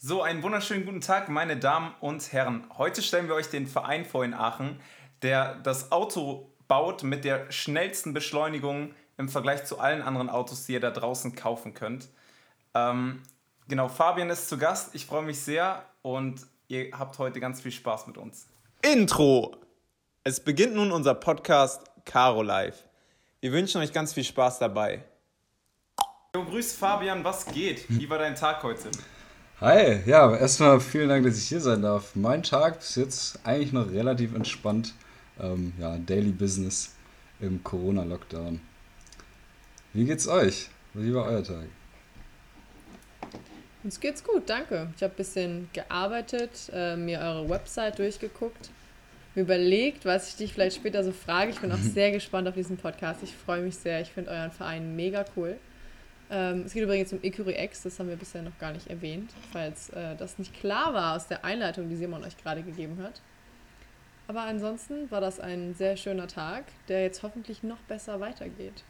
So, einen wunderschönen guten Tag, meine Damen und Herren. Heute stellen wir euch den Verein vor in Aachen, der das Auto baut mit der schnellsten Beschleunigung im Vergleich zu allen anderen Autos, die ihr da draußen kaufen könnt. Ähm, genau, Fabian ist zu Gast. Ich freue mich sehr und ihr habt heute ganz viel Spaß mit uns. Intro! Es beginnt nun unser Podcast Caro Live. Wir wünschen euch ganz viel Spaß dabei. Jo, grüß Fabian, was geht? Wie war dein Tag heute? Hi, ja, erstmal vielen Dank, dass ich hier sein darf. Mein Tag bis jetzt eigentlich noch relativ entspannt. Ähm, ja, Daily Business im Corona-Lockdown. Wie geht's euch? Wie war euer Tag? Uns geht's gut, danke. Ich habe ein bisschen gearbeitet, äh, mir eure Website durchgeguckt, mir überlegt, was ich dich vielleicht später so frage. Ich bin auch sehr gespannt auf diesen Podcast. Ich freue mich sehr. Ich finde euren Verein mega cool. Ähm, es geht übrigens um Ecury X, das haben wir bisher noch gar nicht erwähnt, falls äh, das nicht klar war aus der Einleitung, die Simon euch gerade gegeben hat. Aber ansonsten war das ein sehr schöner Tag, der jetzt hoffentlich noch besser weitergeht.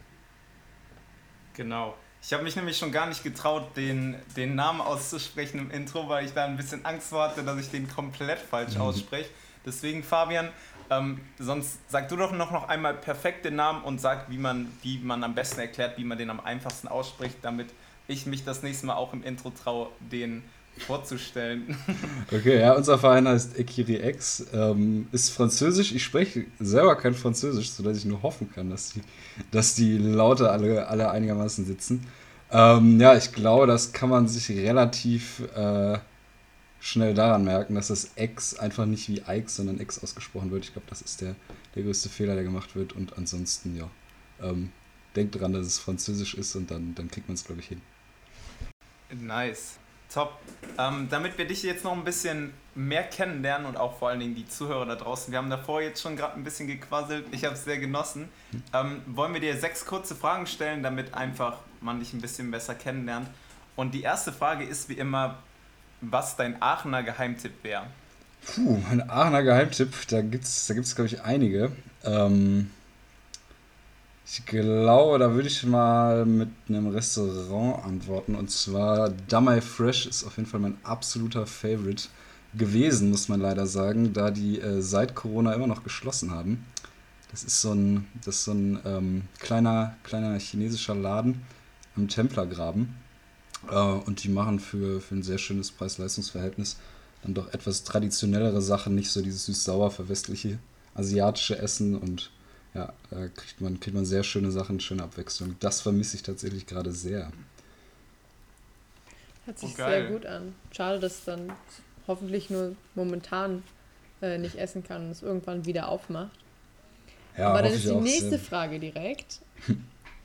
Genau. Ich habe mich nämlich schon gar nicht getraut, den, den Namen auszusprechen im Intro, weil ich da ein bisschen Angst hatte, dass ich den komplett falsch mhm. ausspreche. Deswegen, Fabian, ähm, sonst sag du doch noch, noch einmal perfekt den Namen und sag, wie man, wie man am besten erklärt, wie man den am einfachsten ausspricht, damit ich mich das nächste Mal auch im Intro traue, den vorzustellen. Okay, ja, unser Verein heißt Ekiri X, ähm, ist französisch. Ich spreche selber kein Französisch, sodass ich nur hoffen kann, dass die, dass die Laute alle, alle einigermaßen sitzen. Ähm, ja, ich glaube, das kann man sich relativ äh, schnell daran merken, dass das X einfach nicht wie Ike, sondern X ausgesprochen wird. Ich glaube, das ist der, der größte Fehler, der gemacht wird. Und ansonsten, ja, ähm, denkt dran, dass es Französisch ist und dann, dann kriegt man es, glaube ich, hin. Nice. Top. Ähm, damit wir dich jetzt noch ein bisschen mehr kennenlernen und auch vor allen Dingen die Zuhörer da draußen, wir haben davor jetzt schon gerade ein bisschen gequasselt, ich habe es sehr genossen, ähm, wollen wir dir sechs kurze Fragen stellen, damit einfach man dich ein bisschen besser kennenlernt. Und die erste Frage ist wie immer, was dein Aachener Geheimtipp wäre. Puh, mein Aachener Geheimtipp, da gibt es, da gibt's, glaube ich, einige. Ähm, ich glaube, da würde ich mal mit einem Restaurant antworten. Und zwar Damai Fresh ist auf jeden Fall mein absoluter Favorite gewesen, muss man leider sagen, da die äh, seit Corona immer noch geschlossen haben. Das ist so ein, das so ein ähm, kleiner, kleiner chinesischer Laden am Templergraben. Äh, und die machen für, für ein sehr schönes Preis-Leistungs-Verhältnis dann doch etwas traditionellere Sachen, nicht so dieses süß-sauer verwestliche asiatische Essen und ja, da kriegt man, kriegt man sehr schöne Sachen, schöne Abwechslung. Das vermisse ich tatsächlich gerade sehr. Hört sich oh, sehr gut an. Schade, dass es dann hoffentlich nur momentan äh, nicht essen kann und es irgendwann wieder aufmacht. Ja, Aber dann ist die nächste sehr. Frage direkt.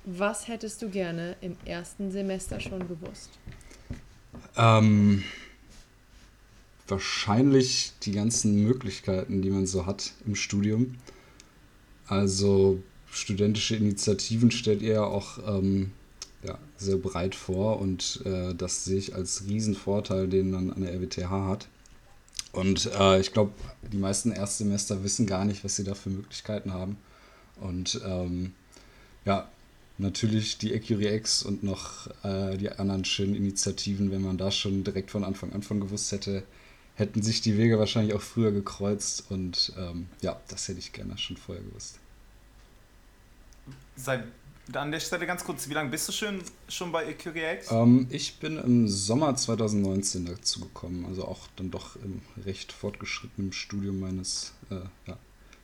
Was hättest du gerne im ersten Semester schon gewusst? Ähm, wahrscheinlich die ganzen Möglichkeiten, die man so hat im Studium. Also studentische Initiativen stellt ihr auch ähm, ja, sehr breit vor und äh, das sehe ich als Riesenvorteil, den man an der RWTH hat. Und äh, ich glaube, die meisten Erstsemester wissen gar nicht, was sie da für Möglichkeiten haben. Und ähm, ja, natürlich die Ecurie X und noch äh, die anderen schönen Initiativen, wenn man da schon direkt von Anfang an von gewusst hätte, hätten sich die Wege wahrscheinlich auch früher gekreuzt und ähm, ja, das hätte ich gerne schon vorher gewusst. Seit an der Stelle ganz kurz, wie lange bist du schon, schon bei Ecurie X? Ähm, ich bin im Sommer 2019 dazu gekommen, also auch dann doch im recht fortgeschrittenen Studium meines, äh, ja,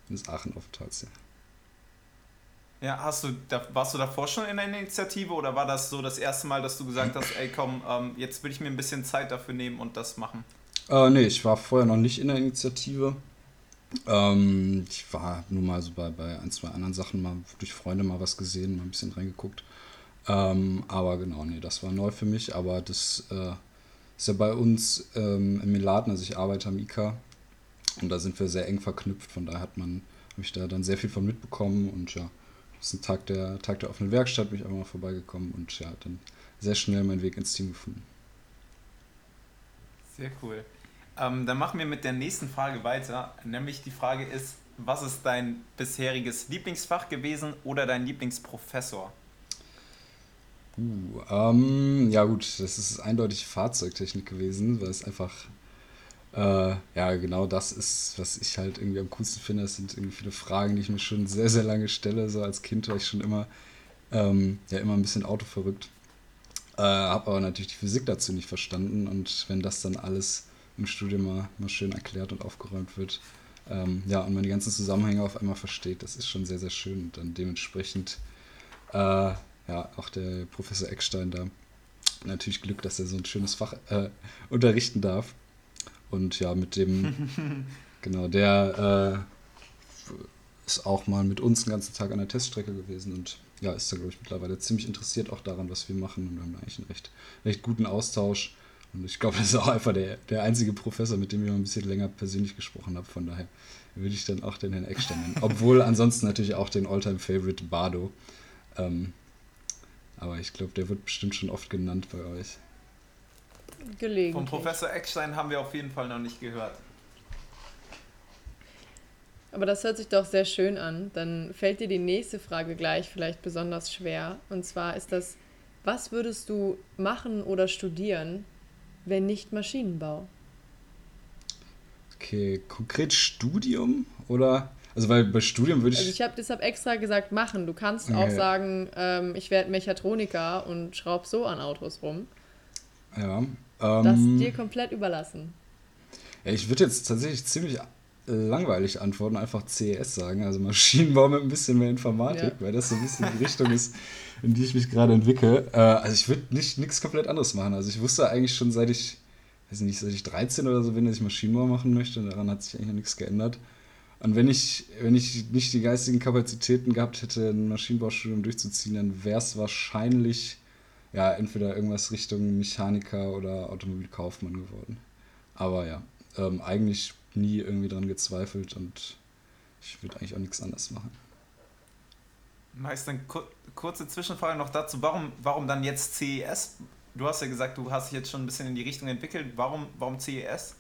meines Aachen-Aufenthalts. Ja. Ja, hast du, da, warst du davor schon in der Initiative oder war das so das erste Mal, dass du gesagt hast, ey komm, ähm, jetzt will ich mir ein bisschen Zeit dafür nehmen und das machen? Äh, nee, ich war vorher noch nicht in der Initiative. Ähm, ich war nur mal so bei, bei ein, zwei anderen Sachen mal durch Freunde mal was gesehen, mal ein bisschen reingeguckt. Ähm, aber genau, nee, das war neu für mich, aber das äh, ist ja bei uns ähm, im Laden, also ich arbeite am IKA und da sind wir sehr eng verknüpft, von daher hat man, habe ich da dann sehr viel von mitbekommen und ja, ist ein Tag der, Tag der offenen Werkstatt, bin ich einfach mal vorbeigekommen und ja, dann sehr schnell meinen Weg ins Team gefunden. Sehr cool. Ähm, dann machen wir mit der nächsten Frage weiter. Nämlich die Frage ist, was ist dein bisheriges Lieblingsfach gewesen oder dein Lieblingsprofessor? Puh, ähm, ja gut, das ist eindeutig Fahrzeugtechnik gewesen, weil es einfach, äh, ja genau das ist, was ich halt irgendwie am coolsten finde. Es sind irgendwie viele Fragen, die ich mir schon sehr, sehr lange stelle. So als Kind war ich schon immer, ähm, ja immer ein bisschen autoverrückt. Äh, habe aber natürlich die Physik dazu nicht verstanden und wenn das dann alles im Studium mal, mal schön erklärt und aufgeräumt wird, ähm, ja, und man die ganzen Zusammenhänge auf einmal versteht, das ist schon sehr, sehr schön und dann dementsprechend äh, ja, auch der Professor Eckstein da natürlich Glück, dass er so ein schönes Fach äh, unterrichten darf. Und ja, mit dem, genau, der äh, ist auch mal mit uns den ganzen Tag an der Teststrecke gewesen und ja, ist da, glaube ich, mittlerweile ziemlich interessiert auch daran, was wir machen. Und wir haben eigentlich einen recht, recht guten Austausch. Und ich glaube, das ist auch einfach der, der einzige Professor, mit dem ich mal ein bisschen länger persönlich gesprochen habe. Von daher würde ich dann auch den Herrn Eckstein nennen. Obwohl ansonsten natürlich auch den Alltime-Favorite Bardo. Ähm, aber ich glaube, der wird bestimmt schon oft genannt bei euch. Gelegentlich. Vom Professor Eckstein haben wir auf jeden Fall noch nicht gehört. Aber das hört sich doch sehr schön an. Dann fällt dir die nächste Frage gleich vielleicht besonders schwer. Und zwar ist das, was würdest du machen oder studieren, wenn nicht Maschinenbau? Okay, konkret Studium oder also weil bei Studium würde ich. Also ich habe deshalb extra gesagt, machen. Du kannst ja, auch sagen, ähm, ich werde Mechatroniker und schraub so an Autos rum. Ja. Ähm, das dir komplett überlassen. Ich würde jetzt tatsächlich ziemlich langweilig antworten, einfach CES sagen, also Maschinenbau mit ein bisschen mehr Informatik, ja. weil das so ein bisschen die Richtung ist, in die ich mich gerade entwickle. Äh, also ich würde nicht nichts komplett anderes machen. Also ich wusste eigentlich schon seit ich, weiß nicht, seit ich 13 oder so bin, dass ich Maschinenbau machen möchte. Und daran hat sich eigentlich nichts geändert. Und wenn ich, wenn ich nicht die geistigen Kapazitäten gehabt hätte, ein Maschinenbaustudium durchzuziehen, dann wäre es wahrscheinlich ja entweder irgendwas Richtung Mechaniker oder Automobilkaufmann geworden. Aber ja, ähm, eigentlich nie irgendwie dran gezweifelt und ich würde eigentlich auch nichts anderes machen. Meist kur kurze Zwischenfrage noch dazu, warum, warum dann jetzt CES? Du hast ja gesagt, du hast dich jetzt schon ein bisschen in die Richtung entwickelt. Warum, warum CES?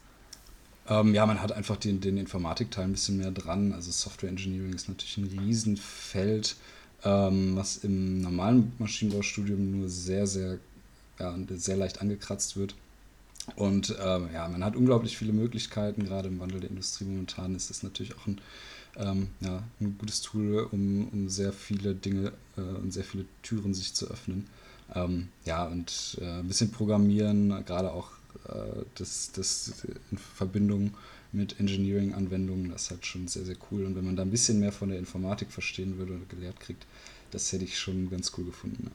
Ähm, ja, man hat einfach den, den Informatikteil ein bisschen mehr dran. Also Software Engineering ist natürlich ein Riesenfeld, ähm, was im normalen Maschinenbaustudium nur sehr, sehr, ja, sehr leicht angekratzt wird. Und ähm, ja, man hat unglaublich viele Möglichkeiten, gerade im Wandel der Industrie momentan ist das natürlich auch ein, ähm, ja, ein gutes Tool, um, um sehr viele Dinge äh, und sehr viele Türen sich zu öffnen. Ähm, ja, und äh, ein bisschen Programmieren, gerade auch das, das in Verbindung mit Engineering-Anwendungen, das ist halt schon sehr, sehr cool. Und wenn man da ein bisschen mehr von der Informatik verstehen würde oder gelehrt kriegt, das hätte ich schon ganz cool gefunden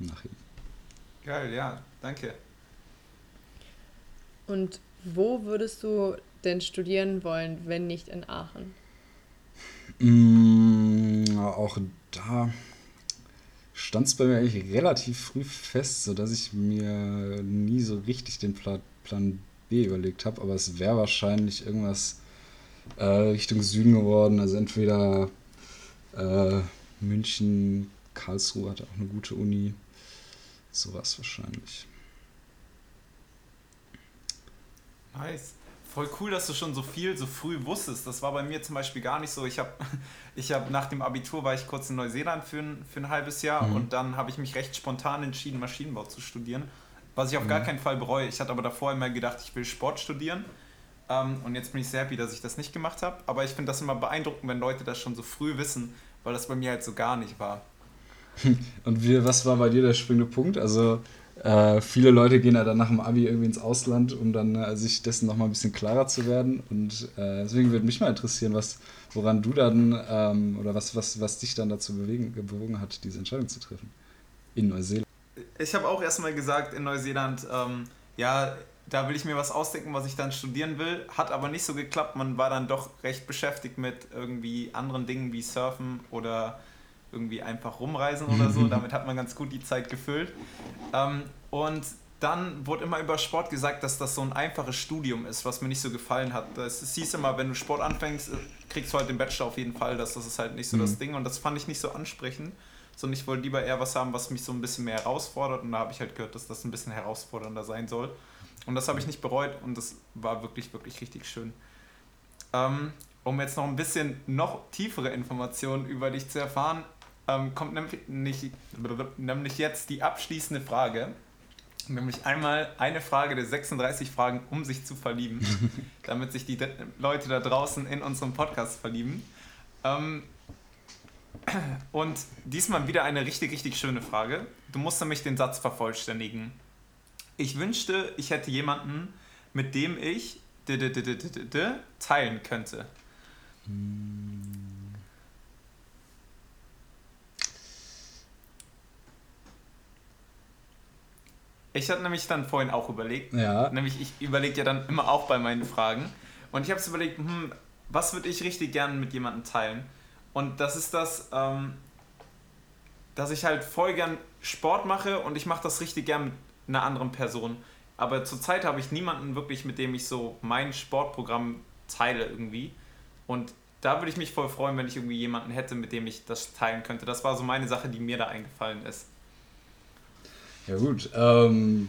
ja, nachher. Geil, ja, danke. Und wo würdest du denn studieren wollen, wenn nicht in Aachen? Mmh, auch da stand es bei mir eigentlich relativ früh fest, sodass ich mir nie so richtig den Plan, Plan B überlegt habe. Aber es wäre wahrscheinlich irgendwas äh, Richtung Süden geworden. Also entweder äh, München, Karlsruhe hat auch eine gute Uni. Sowas wahrscheinlich. Nice voll cool, dass du schon so viel so früh wusstest. Das war bei mir zum Beispiel gar nicht so. Ich habe ich hab nach dem Abitur war ich kurz in Neuseeland für ein, für ein halbes Jahr mhm. und dann habe ich mich recht spontan entschieden, Maschinenbau zu studieren. Was ich auf mhm. gar keinen Fall bereue. Ich hatte aber davor immer gedacht, ich will Sport studieren. Ähm, und jetzt bin ich sehr happy, dass ich das nicht gemacht habe. Aber ich finde das immer beeindruckend, wenn Leute das schon so früh wissen, weil das bei mir halt so gar nicht war. Und wie, was war bei dir der springende Punkt? Also äh, viele Leute gehen ja dann nach dem Abi irgendwie ins Ausland, um dann äh, sich dessen nochmal ein bisschen klarer zu werden. Und äh, deswegen würde mich mal interessieren, was, woran du dann ähm, oder was, was, was dich dann dazu bewegen, bewogen hat, diese Entscheidung zu treffen. In Neuseeland. Ich habe auch erstmal gesagt, in Neuseeland, ähm, ja, da will ich mir was ausdenken, was ich dann studieren will. Hat aber nicht so geklappt. Man war dann doch recht beschäftigt mit irgendwie anderen Dingen wie Surfen oder irgendwie einfach rumreisen oder so. Damit hat man ganz gut die Zeit gefüllt. Ähm, und dann wurde immer über Sport gesagt, dass das so ein einfaches Studium ist, was mir nicht so gefallen hat. Es hieß immer, wenn du Sport anfängst, kriegst du halt den Bachelor auf jeden Fall. Das, das ist halt nicht so mhm. das Ding. Und das fand ich nicht so ansprechend. Sondern ich wollte lieber eher was haben, was mich so ein bisschen mehr herausfordert. Und da habe ich halt gehört, dass das ein bisschen herausfordernder sein soll. Und das habe ich nicht bereut. Und das war wirklich, wirklich richtig schön. Ähm, um jetzt noch ein bisschen noch tiefere Informationen über dich zu erfahren, ähm, kommt nämlich, nämlich jetzt die abschließende Frage. Nämlich einmal eine Frage der 36 Fragen, um sich zu verlieben, damit sich die Leute da draußen in unserem Podcast verlieben. Ähm, und diesmal wieder eine richtig, richtig schöne Frage. Du musst nämlich den Satz vervollständigen. Ich wünschte, ich hätte jemanden, mit dem ich teilen könnte. Ich hatte nämlich dann vorhin auch überlegt. Ja. Nämlich, ich überlege ja dann immer auch bei meinen Fragen. Und ich habe es überlegt, hm, was würde ich richtig gerne mit jemandem teilen? Und das ist das, ähm, dass ich halt voll gern Sport mache und ich mache das richtig gern mit einer anderen Person. Aber zurzeit habe ich niemanden wirklich, mit dem ich so mein Sportprogramm teile irgendwie. Und da würde ich mich voll freuen, wenn ich irgendwie jemanden hätte, mit dem ich das teilen könnte. Das war so meine Sache, die mir da eingefallen ist. Ja gut, ähm,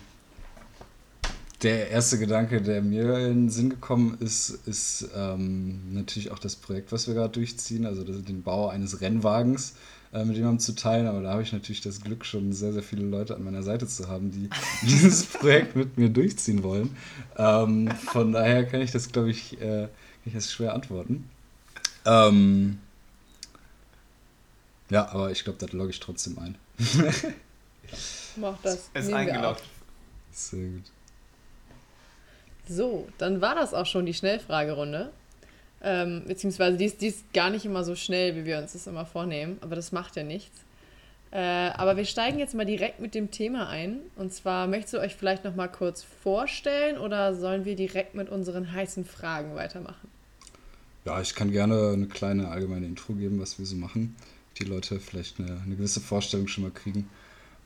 der erste Gedanke, der mir in den Sinn gekommen ist, ist ähm, natürlich auch das Projekt, was wir gerade durchziehen, also den Bau eines Rennwagens äh, mit jemandem zu teilen. Aber da habe ich natürlich das Glück, schon sehr, sehr viele Leute an meiner Seite zu haben, die dieses Projekt mit mir durchziehen wollen. Ähm, von daher kann ich das, glaube ich, äh, ich das schwer antworten. Ähm, ja, aber ich glaube, das logge ich trotzdem ein. Mach das. Es ist eingeloggt. Sehr gut. So, dann war das auch schon die Schnellfragerunde. Ähm, beziehungsweise die ist, die ist gar nicht immer so schnell, wie wir uns das immer vornehmen, aber das macht ja nichts. Äh, aber wir steigen jetzt mal direkt mit dem Thema ein. Und zwar möchtest du euch vielleicht noch mal kurz vorstellen oder sollen wir direkt mit unseren heißen Fragen weitermachen? Ja, ich kann gerne eine kleine allgemeine Intro geben, was wir so machen. Die Leute vielleicht eine, eine gewisse Vorstellung schon mal kriegen.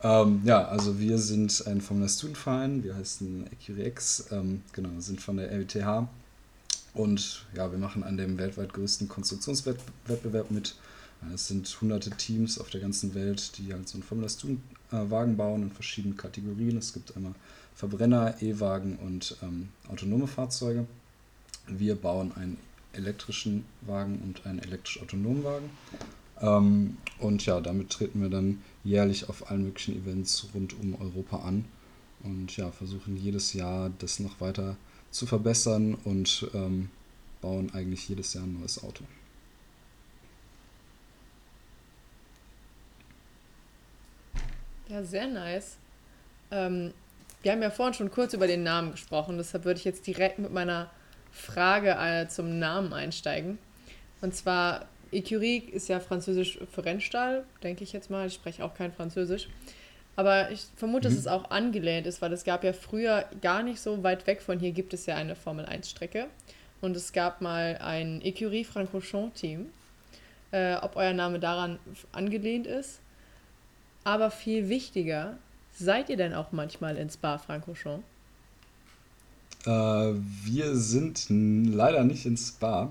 Ähm, ja, also wir sind ein Formula Student Verein, wir heißen EcureX, ähm, genau, sind von der RWTH und ja, wir machen an dem weltweit größten Konstruktionswettbewerb mit. Es sind hunderte Teams auf der ganzen Welt, die halt so einen Formula Student Wagen bauen in verschiedenen Kategorien. Es gibt einmal Verbrenner, E-Wagen und ähm, autonome Fahrzeuge. Wir bauen einen elektrischen Wagen und einen elektrisch autonomen Wagen. Ähm, und ja, damit treten wir dann jährlich auf allen möglichen Events rund um Europa an und ja, versuchen jedes Jahr das noch weiter zu verbessern und ähm, bauen eigentlich jedes Jahr ein neues Auto. Ja, sehr nice. Ähm, wir haben ja vorhin schon kurz über den Namen gesprochen, deshalb würde ich jetzt direkt mit meiner Frage äh, zum Namen einsteigen. Und zwar, Écurie ist ja französisch für Rennstall, denke ich jetzt mal. Ich spreche auch kein Französisch. Aber ich vermute, mhm. dass es auch angelehnt ist, weil es gab ja früher gar nicht so weit weg von hier gibt es ja eine Formel 1 Strecke. Und es gab mal ein Écurie Francorchamps-Team. Äh, ob euer Name daran angelehnt ist. Aber viel wichtiger, seid ihr denn auch manchmal in Spa-Francorchamps? Äh, wir sind leider nicht in Spa.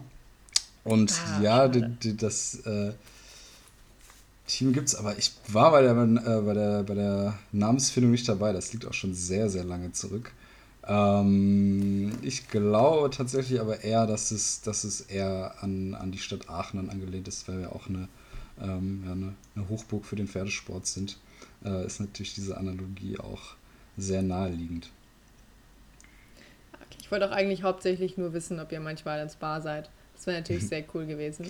Und ah, ja, die, die, das äh, Team gibt es, aber ich war bei der, äh, bei, der, bei der Namensfindung nicht dabei. Das liegt auch schon sehr, sehr lange zurück. Ähm, ich glaube tatsächlich aber eher, dass es, dass es eher an, an die Stadt Aachen angelehnt ist, weil wir auch eine, ähm, ja, eine, eine, Hochburg für den Pferdesport sind. Äh, ist natürlich diese Analogie auch sehr naheliegend. Okay, ich wollte auch eigentlich hauptsächlich nur wissen, ob ihr manchmal ins Bar seid. Das wäre natürlich sehr cool gewesen.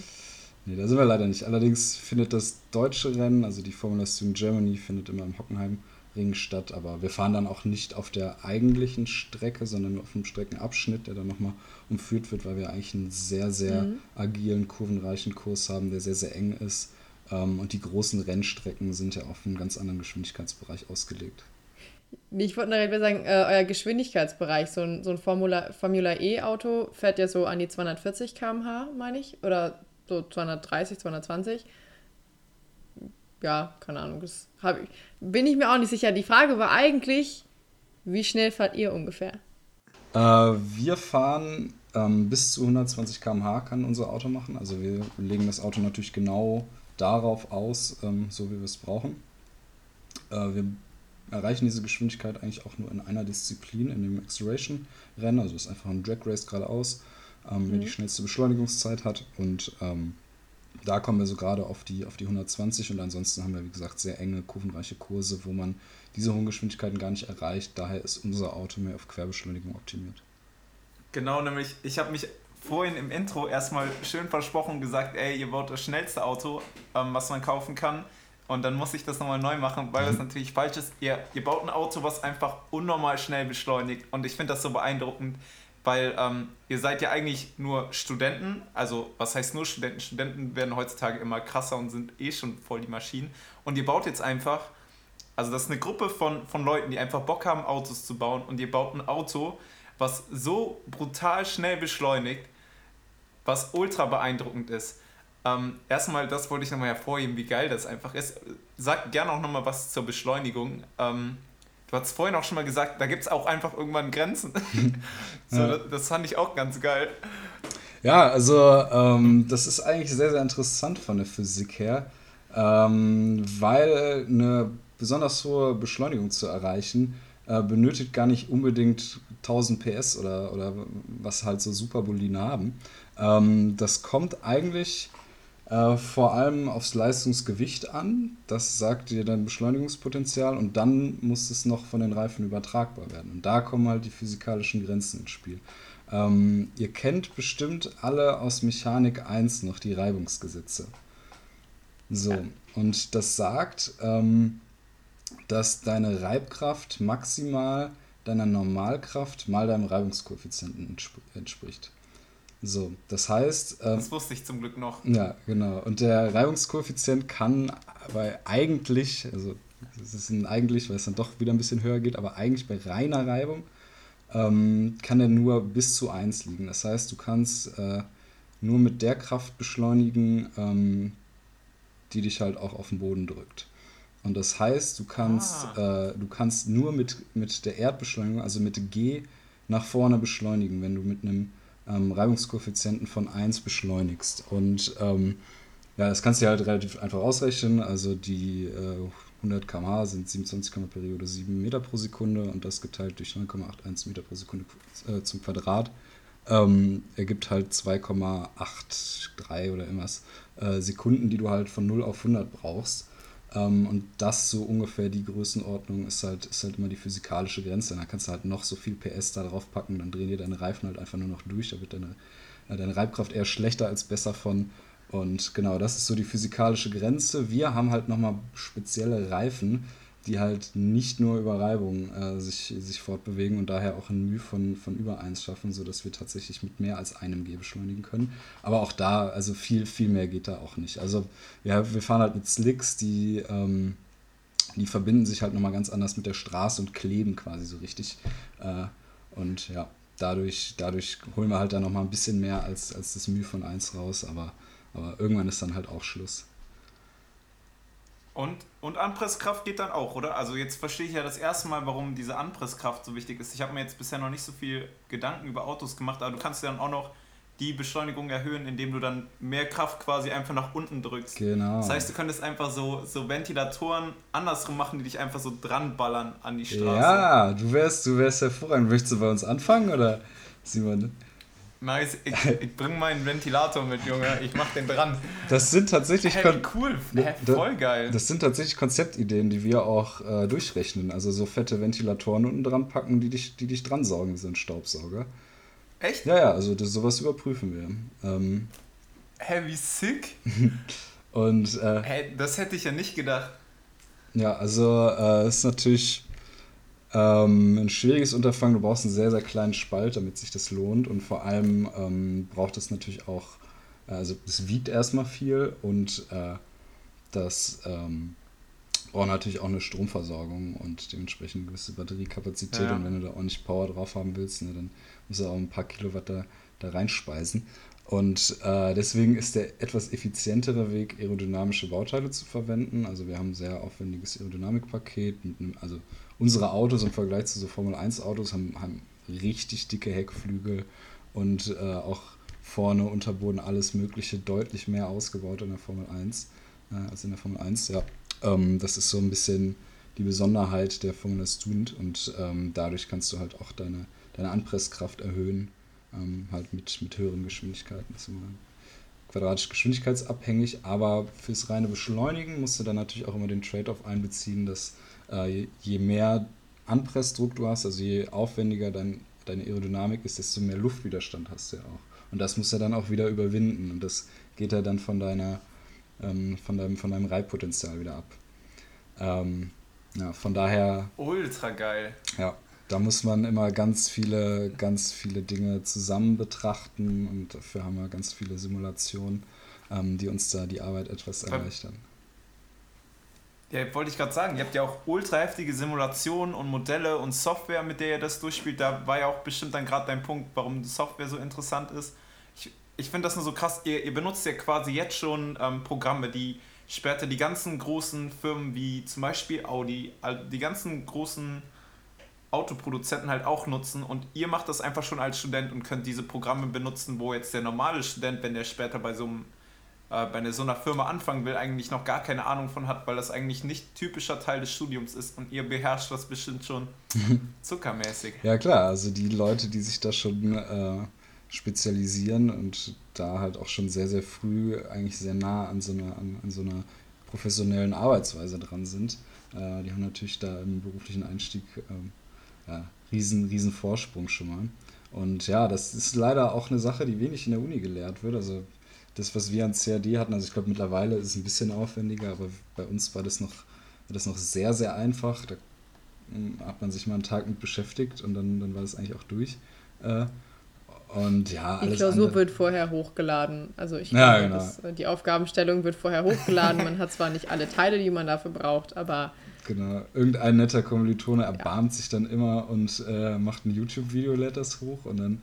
Nee, da sind wir leider nicht. Allerdings findet das deutsche Rennen, also die Formula Student Germany, findet immer im Hockenheimring statt. Aber wir fahren dann auch nicht auf der eigentlichen Strecke, sondern nur auf einem Streckenabschnitt, der dann nochmal umführt wird, weil wir eigentlich einen sehr, sehr mhm. agilen, kurvenreichen Kurs haben, der sehr, sehr eng ist. Ähm, und die großen Rennstrecken sind ja auf einen ganz anderen Geschwindigkeitsbereich ausgelegt. Ich wollte direkt sagen, äh, euer Geschwindigkeitsbereich, so ein, so ein Formula, Formula E-Auto fährt ja so an die 240 km/h, meine ich, oder so 230, 220. Ja, keine Ahnung, das ich, bin ich mir auch nicht sicher. Die Frage war eigentlich, wie schnell fahrt ihr ungefähr? Äh, wir fahren ähm, bis zu 120 km/h kann unser Auto machen. Also wir legen das Auto natürlich genau darauf aus, ähm, so wie wir es brauchen. Äh, wir erreichen diese Geschwindigkeit eigentlich auch nur in einer Disziplin, in dem Acceleration-Rennen. Also es ist einfach ein Drag Race geradeaus ähm, mhm. wer die schnellste Beschleunigungszeit hat. Und ähm, da kommen wir so gerade auf die, auf die 120 und ansonsten haben wir, wie gesagt, sehr enge, kurvenreiche Kurse, wo man diese hohen Geschwindigkeiten gar nicht erreicht. Daher ist unser Auto mehr auf Querbeschleunigung optimiert. Genau, nämlich, ich habe mich vorhin im Intro erstmal schön versprochen und gesagt, ey, ihr baut das schnellste Auto, ähm, was man kaufen kann. Und dann muss ich das nochmal neu machen, weil das mhm. natürlich falsch ist. Ihr, ihr baut ein Auto, was einfach unnormal schnell beschleunigt. Und ich finde das so beeindruckend, weil ähm, ihr seid ja eigentlich nur Studenten. Also, was heißt nur Studenten? Studenten werden heutzutage immer krasser und sind eh schon voll die Maschinen. Und ihr baut jetzt einfach, also das ist eine Gruppe von, von Leuten, die einfach Bock haben, Autos zu bauen. Und ihr baut ein Auto, was so brutal schnell beschleunigt, was ultra beeindruckend ist. Ähm, erstmal, das wollte ich nochmal hervorheben, wie geil das einfach ist. Sag gerne auch nochmal was zur Beschleunigung. Ähm, du hast vorhin auch schon mal gesagt, da gibt es auch einfach irgendwann Grenzen. so, ja. das, das, fand ich auch ganz geil. Ja, also ähm, das ist eigentlich sehr, sehr interessant von der Physik her, ähm, weil eine besonders hohe Beschleunigung zu erreichen, äh, benötigt gar nicht unbedingt 1000 PS oder, oder was halt so Superboliden haben. Ähm, das kommt eigentlich äh, vor allem aufs Leistungsgewicht an. Das sagt dir dein Beschleunigungspotenzial und dann muss es noch von den Reifen übertragbar werden. Und da kommen halt die physikalischen Grenzen ins Spiel. Ähm, ihr kennt bestimmt alle aus Mechanik 1 noch die Reibungsgesetze. So, und das sagt, ähm, dass deine Reibkraft maximal deiner Normalkraft mal deinem Reibungskoeffizienten entspricht. So, das heißt. Äh, das wusste ich zum Glück noch. Ja, genau. Und der Reibungskoeffizient kann bei eigentlich, also es ist ein eigentlich, weil es dann doch wieder ein bisschen höher geht, aber eigentlich bei reiner Reibung ähm, kann er nur bis zu 1 liegen. Das heißt, du kannst äh, nur mit der Kraft beschleunigen, ähm, die dich halt auch auf den Boden drückt. Und das heißt, du kannst, ah. äh, du kannst nur mit, mit der Erdbeschleunigung, also mit G, nach vorne beschleunigen, wenn du mit einem ähm, Reibungskoeffizienten von 1 beschleunigst. Und ähm, ja, das kannst du halt relativ einfach ausrechnen. Also die äh, 100 km/h sind 27 km Periode 7 Meter pro Sekunde und das geteilt durch 9,81 Meter pro Sekunde äh, zum Quadrat ähm, ergibt halt 2,83 oder irgendwas äh, Sekunden, die du halt von 0 auf 100 brauchst. Ähm, und das so ungefähr die Größenordnung ist halt, ist halt immer die physikalische Grenze. Dann kannst du halt noch so viel PS da drauf packen, dann drehen dir deine Reifen halt einfach nur noch durch. Da wird deine, äh, deine Reibkraft eher schlechter als besser von. Und genau, das ist so die physikalische Grenze. Wir haben halt nochmal spezielle Reifen, die halt nicht nur über Reibung äh, sich, sich fortbewegen und daher auch ein Mühe von, von über 1 schaffen, sodass wir tatsächlich mit mehr als einem G beschleunigen können. Aber auch da, also viel, viel mehr geht da auch nicht. Also ja, wir fahren halt mit Slicks, die, ähm, die verbinden sich halt nochmal ganz anders mit der Straße und kleben quasi so richtig. Äh, und ja, dadurch, dadurch holen wir halt da nochmal ein bisschen mehr als, als das Mühe von 1 raus, aber, aber irgendwann ist dann halt auch Schluss. Und, und Anpresskraft geht dann auch, oder? Also jetzt verstehe ich ja das erste Mal, warum diese Anpresskraft so wichtig ist. Ich habe mir jetzt bisher noch nicht so viel Gedanken über Autos gemacht, aber du kannst ja dann auch noch die Beschleunigung erhöhen, indem du dann mehr Kraft quasi einfach nach unten drückst. Genau. Das heißt, du könntest einfach so, so Ventilatoren andersrum machen, die dich einfach so dran ballern an die Straße. Ja, du wärst, du wärst hervorragend. Möchtest du bei uns anfangen oder Simon? Nice, ich, ich bringe meinen Ventilator mit, Junge. Ich mach den dran. Das sind tatsächlich. Hey, cool, hey, voll geil. Das sind tatsächlich Konzeptideen, die wir auch äh, durchrechnen. Also so fette Ventilatoren unten dran packen, die dich, die dich dran saugen, sind Staubsauger. Echt? Ja, ja, also das, sowas überprüfen wir. Ähm, Hä, wie sick? Und. Äh, hey, das hätte ich ja nicht gedacht. Ja, also äh, ist natürlich ähm, ein schwieriges Unterfangen, du brauchst einen sehr, sehr kleinen Spalt, damit sich das lohnt. Und vor allem ähm, braucht es natürlich auch, äh, also es wiegt erstmal viel und äh, das ähm, braucht natürlich auch eine Stromversorgung und dementsprechend eine gewisse Batteriekapazität. Ja. Und wenn du da auch nicht Power drauf haben willst, ne, dann musst du auch ein paar Kilowatt da, da reinspeisen. Und äh, deswegen ist der etwas effizientere Weg, aerodynamische Bauteile zu verwenden. Also wir haben ein sehr aufwendiges Aerodynamikpaket, also unsere Autos im Vergleich zu so Formel 1 Autos haben, haben richtig dicke Heckflügel und äh, auch vorne, Unterboden, alles Mögliche deutlich mehr ausgebaut in der Formel 1 äh, als in der Formel 1. Ja, ähm, das ist so ein bisschen die Besonderheit der Formel Student und ähm, dadurch kannst du halt auch deine, deine Anpresskraft erhöhen, ähm, halt mit, mit höheren Geschwindigkeiten. Das ist immer quadratisch geschwindigkeitsabhängig, aber fürs reine Beschleunigen musst du dann natürlich auch immer den Trade-off einbeziehen, dass äh, je mehr Anpressdruck du hast, also je aufwendiger dein, deine Aerodynamik ist, desto mehr Luftwiderstand hast du ja auch. Und das musst du dann auch wieder überwinden und das geht ja dann von deiner ähm, von, deinem, von deinem Reibpotenzial wieder ab. Ähm, ja, von daher. Ultra geil. Ja, da muss man immer ganz viele, ganz viele Dinge zusammen betrachten und dafür haben wir ganz viele Simulationen, ähm, die uns da die Arbeit etwas erleichtern. Ja, wollte ich gerade sagen, ihr habt ja auch ultra heftige Simulationen und Modelle und Software, mit der ihr das durchspielt. Da war ja auch bestimmt dann gerade dein Punkt, warum die Software so interessant ist. Ich, ich finde das nur so krass, ihr, ihr benutzt ja quasi jetzt schon ähm, Programme, die später die ganzen großen Firmen wie zum Beispiel Audi, die ganzen großen Autoproduzenten halt auch nutzen und ihr macht das einfach schon als Student und könnt diese Programme benutzen, wo jetzt der normale Student, wenn der später bei so einem äh, bei so einer Firma anfangen will, eigentlich noch gar keine Ahnung von hat, weil das eigentlich nicht typischer Teil des Studiums ist und ihr beherrscht das bestimmt schon zuckermäßig. Ja klar, also die Leute, die sich da schon äh, spezialisieren und da halt auch schon sehr, sehr früh eigentlich sehr nah an so einer, an, an so einer professionellen Arbeitsweise dran sind, äh, die haben natürlich da im beruflichen Einstieg ähm, ja, riesen, riesen Vorsprung schon mal. Und ja, das ist leider auch eine Sache, die wenig in der Uni gelehrt wird. Also das, was wir an CAD hatten, also ich glaube mittlerweile ist es ein bisschen aufwendiger, aber bei uns war das noch, war das noch sehr, sehr einfach. Da hm, hat man sich mal einen Tag mit beschäftigt und dann, dann war das eigentlich auch durch. Äh, und ja, alles Die Klausur andere. wird vorher hochgeladen. Also ich ja, glaube, genau. das, äh, die Aufgabenstellung wird vorher hochgeladen. man hat zwar nicht alle Teile, die man dafür braucht, aber Genau, irgendein netter Kommilitone erbarmt ja. sich dann immer und äh, macht ein YouTube-Video, lädt das hoch und dann,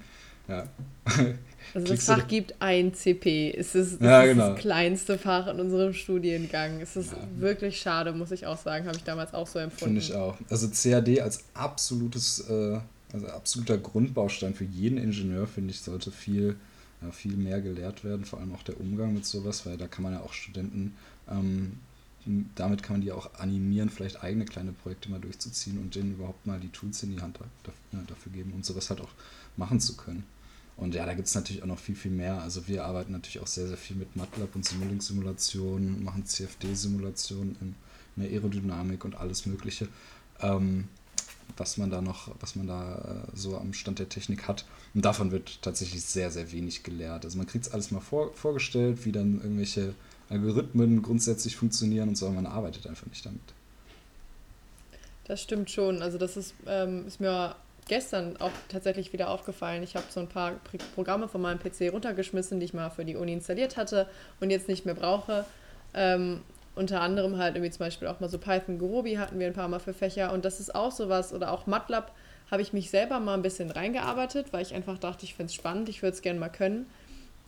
ja. Also das Fach gibt ein CP. Es ist, das, ja, ist genau. das kleinste Fach in unserem Studiengang. Es ist ja. wirklich schade, muss ich auch sagen. Habe ich damals auch so empfunden. Finde ich auch. Also CAD als absolutes, äh, also absoluter Grundbaustein für jeden Ingenieur, finde ich, sollte viel, viel mehr gelehrt werden. Vor allem auch der Umgang mit sowas, weil da kann man ja auch Studenten ähm, damit kann man die auch animieren, vielleicht eigene kleine Projekte mal durchzuziehen und denen überhaupt mal die Tools in die Hand dafür geben, um sowas halt auch machen zu können. Und ja, da gibt es natürlich auch noch viel, viel mehr. Also wir arbeiten natürlich auch sehr, sehr viel mit MATLAB und Simulink-Simulationen, machen CFD-Simulationen in, in, der Aerodynamik und alles Mögliche, ähm, was man da noch, was man da äh, so am Stand der Technik hat. Und davon wird tatsächlich sehr, sehr wenig gelehrt. Also man kriegt es alles mal vor, vorgestellt, wie dann irgendwelche Algorithmen grundsätzlich funktionieren und so, aber man arbeitet einfach nicht damit. Das stimmt schon. Also das ist, ähm, ist mir gestern auch tatsächlich wieder aufgefallen. Ich habe so ein paar Programme von meinem PC runtergeschmissen, die ich mal für die Uni installiert hatte und jetzt nicht mehr brauche. Ähm, unter anderem halt irgendwie zum Beispiel auch mal so Python Grobi hatten wir ein paar Mal für Fächer und das ist auch sowas oder auch MATLAB habe ich mich selber mal ein bisschen reingearbeitet, weil ich einfach dachte, ich finde es spannend, ich würde es gerne mal können.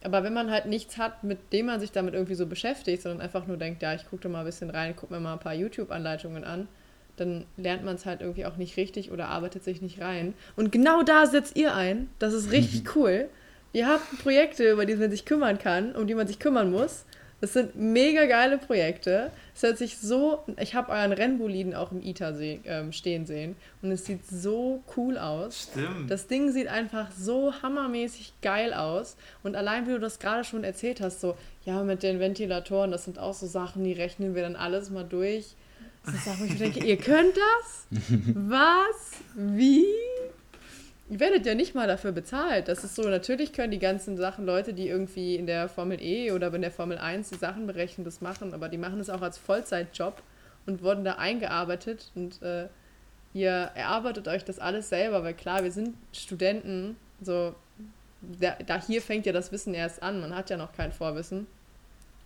Aber wenn man halt nichts hat, mit dem man sich damit irgendwie so beschäftigt, sondern einfach nur denkt, ja, ich gucke da mal ein bisschen rein, gucke mir mal ein paar YouTube-Anleitungen an, dann lernt man es halt irgendwie auch nicht richtig oder arbeitet sich nicht rein. Und genau da setzt ihr ein. Das ist richtig cool. Ihr habt Projekte, über die man sich kümmern kann, um die man sich kümmern muss. Das sind mega geile Projekte. Es hört sich so. Ich habe euren Rennboliden auch im ITA see, ähm, stehen sehen und es sieht so cool aus. Stimmt. Das Ding sieht einfach so hammermäßig geil aus. Und allein wie du das gerade schon erzählt hast, so, ja, mit den Ventilatoren, das sind auch so Sachen, die rechnen wir dann alles mal durch. Das ist Sachen, wo ich denke, ihr könnt das? Was? Wie? Ihr werdet ja nicht mal dafür bezahlt. Das ist so, natürlich können die ganzen Sachen Leute, die irgendwie in der Formel E oder in der Formel 1 die Sachen berechnen, das machen, aber die machen es auch als Vollzeitjob und wurden da eingearbeitet und äh, ihr erarbeitet euch das alles selber, weil klar, wir sind Studenten, so da, da hier fängt ja das Wissen erst an, man hat ja noch kein Vorwissen.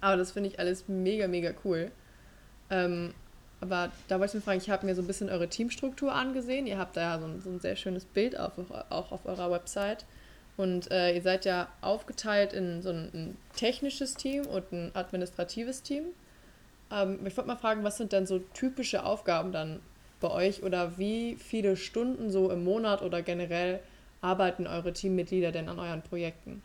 Aber das finde ich alles mega, mega cool. Ähm, aber da wollte ich mich fragen, ich habe mir so ein bisschen eure Teamstruktur angesehen. Ihr habt da ja so ein, so ein sehr schönes Bild auf, auch auf eurer Website. Und äh, ihr seid ja aufgeteilt in so ein, ein, technisches Team und ein administratives Team. Ähm, ich wollte mal fragen, was sind denn so typische Aufgaben dann bei euch oder wie viele Stunden so im Monat oder generell arbeiten eure Teammitglieder denn an euren Projekten?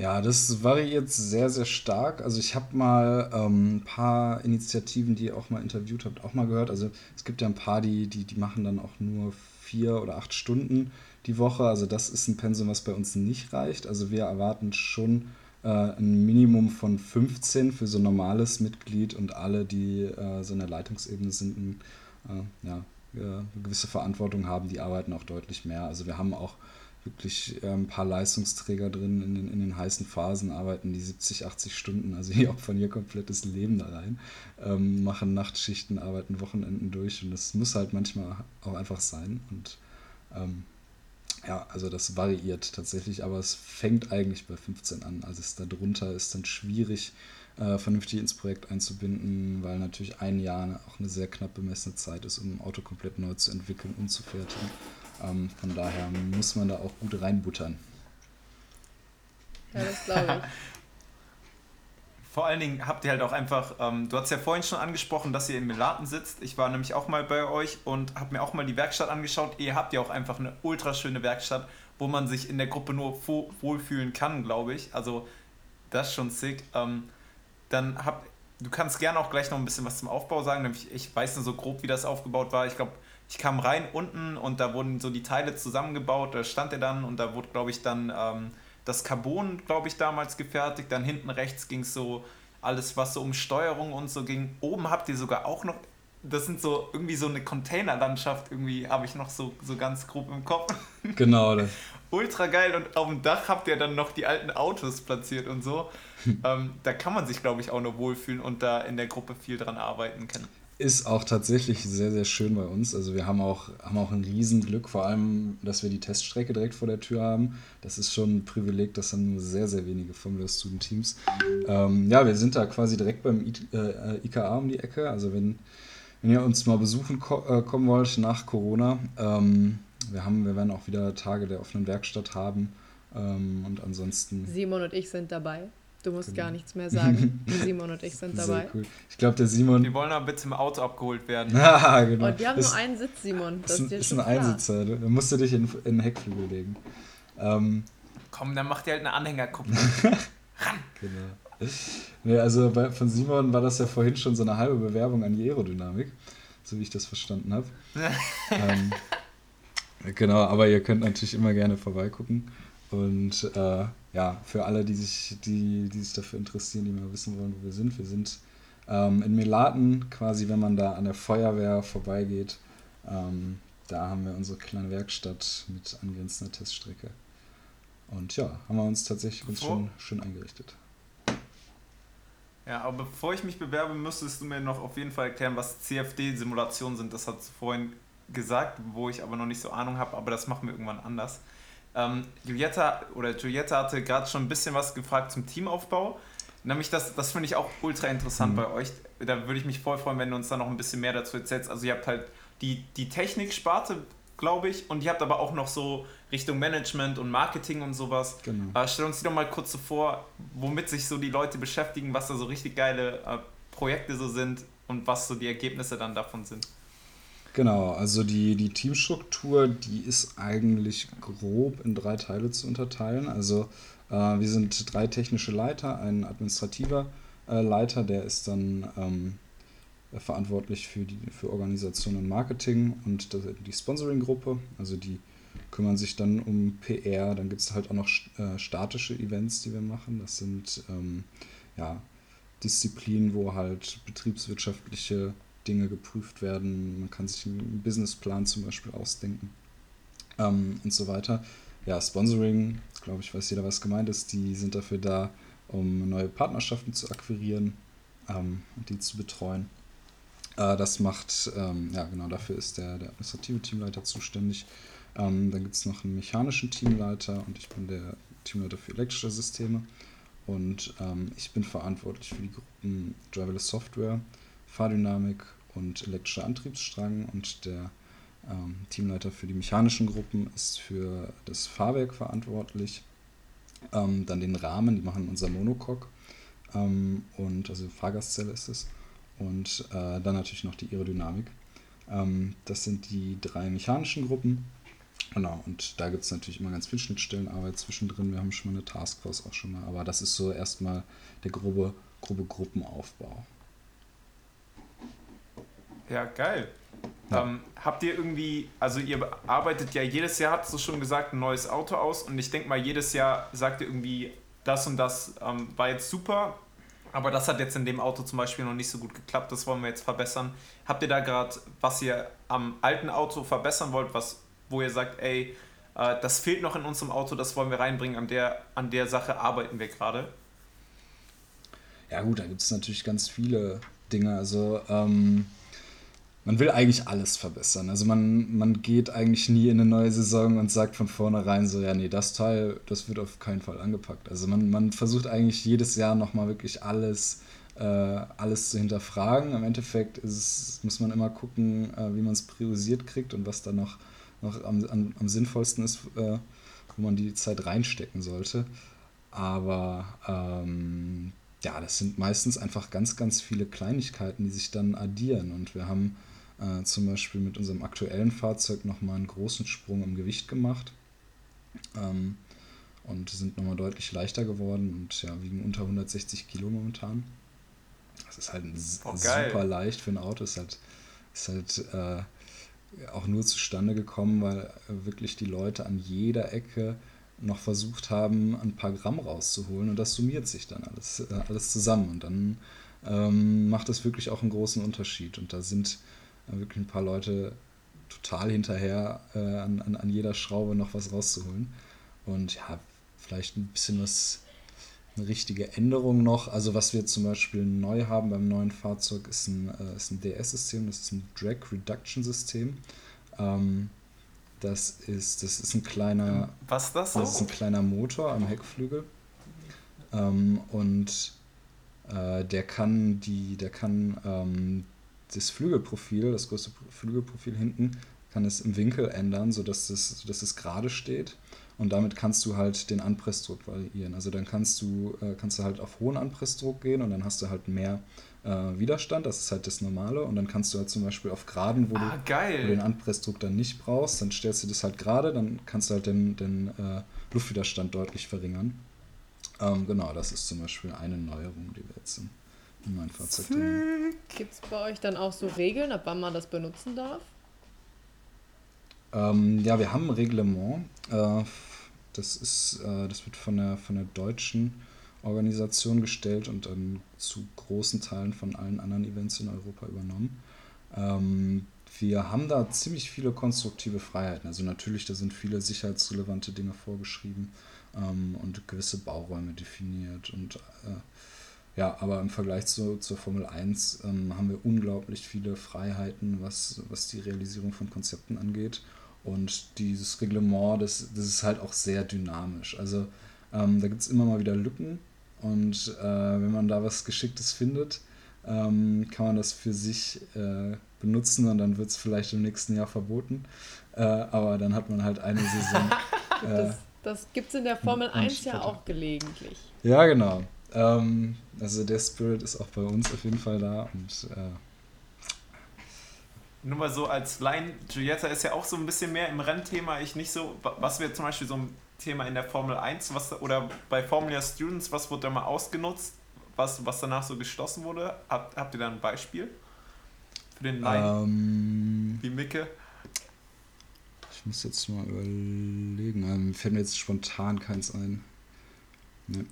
Ja, das variiert sehr, sehr stark. Also ich habe mal ähm, ein paar Initiativen, die ihr auch mal interviewt habt, auch mal gehört. Also es gibt ja ein paar, die, die, die machen dann auch nur vier oder acht Stunden die Woche. Also das ist ein Pensum, was bei uns nicht reicht. Also wir erwarten schon äh, ein Minimum von 15 für so ein normales Mitglied und alle, die äh, so in der Leitungsebene sind, äh, ja, eine gewisse Verantwortung haben, die arbeiten auch deutlich mehr. Also wir haben auch wirklich ein paar Leistungsträger drin in den, in den heißen Phasen, arbeiten die 70, 80 Stunden, also die opfern ihr komplettes Leben da rein, ähm, machen Nachtschichten, arbeiten Wochenenden durch und das muss halt manchmal auch einfach sein und ähm, ja, also das variiert tatsächlich, aber es fängt eigentlich bei 15 an. Also es darunter ist dann schwierig, äh, vernünftig ins Projekt einzubinden, weil natürlich ein Jahr auch eine sehr knapp bemessene Zeit ist, um ein Auto komplett neu zu entwickeln und zu fertigen. Ähm, von daher muss man da auch gut reinbuttern. Ja, das glaube ich. Vor allen Dingen habt ihr halt auch einfach, ähm, du hast ja vorhin schon angesprochen, dass ihr in Melaten sitzt. Ich war nämlich auch mal bei euch und habe mir auch mal die Werkstatt angeschaut. Ihr habt ja auch einfach eine ultra schöne Werkstatt, wo man sich in der Gruppe nur wohlfühlen kann, glaube ich. Also das ist schon sick. Ähm, dann hab, du kannst gerne auch gleich noch ein bisschen was zum Aufbau sagen. Nämlich, ich weiß nur so grob, wie das aufgebaut war. Ich glaube, ich kam rein unten und da wurden so die Teile zusammengebaut. Da stand er dann und da wurde, glaube ich, dann... Ähm, das Carbon, glaube ich, damals gefertigt. Dann hinten rechts ging es so alles, was so um Steuerung und so ging. Oben habt ihr sogar auch noch, das sind so irgendwie so eine Containerlandschaft, irgendwie habe ich noch so, so ganz grob im Kopf. Genau. Das. Ultra geil und auf dem Dach habt ihr dann noch die alten Autos platziert und so. ähm, da kann man sich, glaube ich, auch noch wohlfühlen und da in der Gruppe viel dran arbeiten können ist auch tatsächlich sehr, sehr schön bei uns. Also wir haben auch, haben auch ein Riesenglück, vor allem, dass wir die Teststrecke direkt vor der Tür haben. Das ist schon ein Privileg, das haben nur sehr, sehr wenige Formula Student Teams. Ähm, ja, wir sind da quasi direkt beim I äh, IKA um die Ecke. Also wenn, wenn ihr uns mal besuchen ko äh, kommen wollt nach Corona, ähm, wir, haben, wir werden auch wieder Tage der offenen Werkstatt haben. Ähm, und ansonsten. Simon und ich sind dabei. Du musst genau. gar nichts mehr sagen. Simon und ich sind dabei. Cool. Ich glaube, der Simon. Die wollen aber bitte im Auto abgeholt werden. ah, genau. Und wir haben das nur einen Sitz, Simon. Das ist, ein, ist ein Einsitzer. Da musst du dich in, in den Heckflügel legen. Ähm, Komm, dann macht ihr halt eine Anhängerkupplung. Ran! Genau. Nee, also bei, von Simon war das ja vorhin schon so eine halbe Bewerbung an die Aerodynamik, so wie ich das verstanden habe. ähm, genau, aber ihr könnt natürlich immer gerne vorbeigucken. Und äh, ja, für alle, die sich, die, die sich dafür interessieren, die mal wissen wollen, wo wir sind. Wir sind ähm, in Melaten, quasi wenn man da an der Feuerwehr vorbeigeht. Ähm, da haben wir unsere kleine Werkstatt mit angrenzender Teststrecke. Und ja, haben wir uns tatsächlich uns schon schön eingerichtet. Ja, aber bevor ich mich bewerbe, müsstest du mir noch auf jeden Fall erklären, was CFD-Simulationen sind. Das hast du vorhin gesagt, wo ich aber noch nicht so Ahnung habe, aber das machen wir irgendwann anders. Ähm, Julietta oder Julietta hatte gerade schon ein bisschen was gefragt zum Teamaufbau. Nämlich, das, das finde ich auch ultra interessant mhm. bei euch. Da würde ich mich voll freuen, wenn du uns da noch ein bisschen mehr dazu erzählst. Also ihr habt halt die, die Technik-Sparte, glaube ich, und ihr habt aber auch noch so Richtung Management und Marketing und sowas. Genau. Äh, stell uns die doch mal kurz so vor, womit sich so die Leute beschäftigen, was da so richtig geile äh, Projekte so sind und was so die Ergebnisse dann davon sind. Genau, also die, die Teamstruktur, die ist eigentlich grob in drei Teile zu unterteilen. Also äh, wir sind drei technische Leiter, ein administrativer äh, Leiter, der ist dann ähm, verantwortlich für, die, für Organisation und Marketing und das, die Sponsoring-Gruppe, also die kümmern sich dann um PR. Dann gibt es halt auch noch äh, statische Events, die wir machen. Das sind ähm, ja, Disziplinen, wo halt betriebswirtschaftliche Dinge geprüft werden. Man kann sich einen Businessplan zum Beispiel ausdenken ähm, und so weiter. Ja, Sponsoring, glaube ich, weiß jeder, was gemeint ist. Die sind dafür da, um neue Partnerschaften zu akquirieren ähm, und die zu betreuen. Äh, das macht, ähm, ja genau, dafür ist der, der administrative Teamleiter zuständig. Ähm, dann gibt es noch einen mechanischen Teamleiter und ich bin der Teamleiter für elektrische Systeme. Und ähm, ich bin verantwortlich für die Gruppen Driverless Software Fahrdynamik und elektrischer Antriebsstrang und der ähm, Teamleiter für die mechanischen Gruppen ist für das Fahrwerk verantwortlich. Ähm, dann den Rahmen, die machen unser Monocoque ähm, und also Fahrgastzelle ist es. Und äh, dann natürlich noch die Aerodynamik. Ähm, das sind die drei mechanischen Gruppen. Genau, und da gibt es natürlich immer ganz viel Schnittstellenarbeit zwischendrin. Wir haben schon mal eine Taskforce auch schon mal, aber das ist so erstmal der grobe, grobe Gruppenaufbau. Ja, geil. Ja. Ähm, habt ihr irgendwie, also ihr arbeitet ja jedes Jahr, hast du schon gesagt, ein neues Auto aus und ich denke mal, jedes Jahr sagt ihr irgendwie das und das ähm, war jetzt super, aber das hat jetzt in dem Auto zum Beispiel noch nicht so gut geklappt, das wollen wir jetzt verbessern. Habt ihr da gerade, was ihr am alten Auto verbessern wollt, was, wo ihr sagt, ey, äh, das fehlt noch in unserem Auto, das wollen wir reinbringen, an der, an der Sache arbeiten wir gerade? Ja gut, da gibt es natürlich ganz viele Dinge. Also ähm, man will eigentlich alles verbessern. Also man, man geht eigentlich nie in eine neue Saison und sagt von vornherein so, ja, nee, das Teil, das wird auf keinen Fall angepackt. Also man, man versucht eigentlich jedes Jahr nochmal wirklich alles, äh, alles zu hinterfragen. Im Endeffekt ist, muss man immer gucken, äh, wie man es priorisiert kriegt und was da noch, noch am, am, am sinnvollsten ist, äh, wo man die Zeit reinstecken sollte. Aber ähm, ja, das sind meistens einfach ganz, ganz viele Kleinigkeiten, die sich dann addieren. Und wir haben äh, zum Beispiel mit unserem aktuellen Fahrzeug nochmal einen großen Sprung im Gewicht gemacht. Ähm, und sind nochmal deutlich leichter geworden und ja, wiegen unter 160 Kilo momentan. Das ist halt oh, super leicht für ein Auto. Ist halt, ist halt äh, auch nur zustande gekommen, weil wirklich die Leute an jeder Ecke noch versucht haben, ein paar Gramm rauszuholen und das summiert sich dann alles, äh, alles zusammen und dann ähm, macht das wirklich auch einen großen Unterschied und da sind wirklich ein paar Leute total hinterher, äh, an, an, an jeder Schraube noch was rauszuholen. Und ja, vielleicht ein bisschen was, eine richtige Änderung noch. Also was wir zum Beispiel neu haben beim neuen Fahrzeug ist ein, äh, ein DS-System, das ist ein Drag Reduction System. Ähm, das ist, das ist ein kleiner. Was ist das so? Das ist ein kleiner Motor am Heckflügel. Ähm, und äh, der kann die, der kann ähm, das Flügelprofil, das größte Flügelprofil hinten, kann es im Winkel ändern, sodass es, sodass es gerade steht. Und damit kannst du halt den Anpressdruck variieren. Also dann kannst du, äh, kannst du halt auf hohen Anpressdruck gehen und dann hast du halt mehr äh, Widerstand, das ist halt das Normale. Und dann kannst du halt zum Beispiel auf Geraden, wo, ah, du, wo du, den Anpressdruck dann nicht brauchst, dann stellst du das halt gerade, dann kannst du halt den, den äh, Luftwiderstand deutlich verringern. Ähm, genau, das ist zum Beispiel eine Neuerung, die wir jetzt sind in mein Fahrzeug drin. Gibt es bei euch dann auch so Regeln, ab wann man das benutzen darf? Ähm, ja, wir haben ein Reglement. Äh, das, ist, äh, das wird von der, von der deutschen Organisation gestellt und dann zu großen Teilen von allen anderen Events in Europa übernommen. Ähm, wir haben da ziemlich viele konstruktive Freiheiten. Also natürlich, da sind viele sicherheitsrelevante Dinge vorgeschrieben ähm, und gewisse Bauräume definiert und äh, ja, aber im Vergleich zu, zur Formel 1 ähm, haben wir unglaublich viele Freiheiten, was, was die Realisierung von Konzepten angeht. Und dieses Reglement, das, das ist halt auch sehr dynamisch. Also ähm, da gibt es immer mal wieder Lücken. Und äh, wenn man da was Geschicktes findet, ähm, kann man das für sich äh, benutzen und dann wird es vielleicht im nächsten Jahr verboten. Äh, aber dann hat man halt eine Saison. das das gibt es in der Formel 1 ja auch gelegentlich. Ja, genau. Ähm, also der Spirit ist auch bei uns auf jeden Fall da und äh, nur mal so als Line, Giulietta ist ja auch so ein bisschen mehr im Rennthema, ich nicht so, was wäre zum Beispiel so ein Thema in der Formel 1, was, oder bei Formula Students, was wurde da mal ausgenutzt, was, was danach so geschlossen wurde? Habt, habt ihr da ein Beispiel für den Line? Ähm, Wie Micke? Ich muss jetzt mal überlegen, mir fällt mir jetzt spontan keins ein. Nee.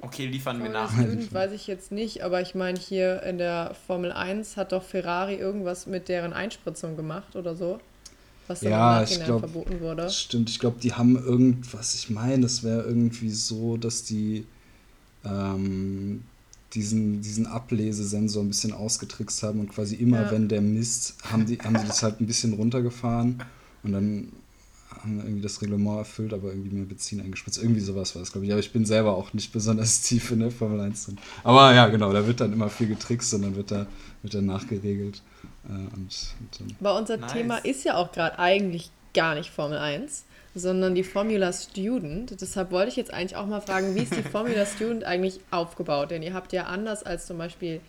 Okay, liefern wir nach. Student weiß ich jetzt nicht, aber ich meine, hier in der Formel 1 hat doch Ferrari irgendwas mit deren Einspritzung gemacht oder so. Was dann ja, im Nachhinein glaub, verboten wurde. Stimmt, ich glaube, die haben irgendwas, ich meine, das wäre irgendwie so, dass die ähm, diesen, diesen Ablesesensor ein bisschen ausgetrickst haben und quasi immer, ja. wenn der misst, haben die, haben die das halt ein bisschen runtergefahren und dann haben irgendwie das Reglement erfüllt, aber irgendwie mehr Benzin eingespritzt. Irgendwie sowas war das, glaube ich. Aber ich bin selber auch nicht besonders tief in der Formel 1 drin. Aber ja, genau, da wird dann immer viel getrickst und dann wird da, wird da nachgeregelt. Äh, und, und Aber unser nice. Thema ist ja auch gerade eigentlich gar nicht Formel 1, sondern die Formula Student. Deshalb wollte ich jetzt eigentlich auch mal fragen, wie ist die Formula Student eigentlich aufgebaut? Denn ihr habt ja anders als zum Beispiel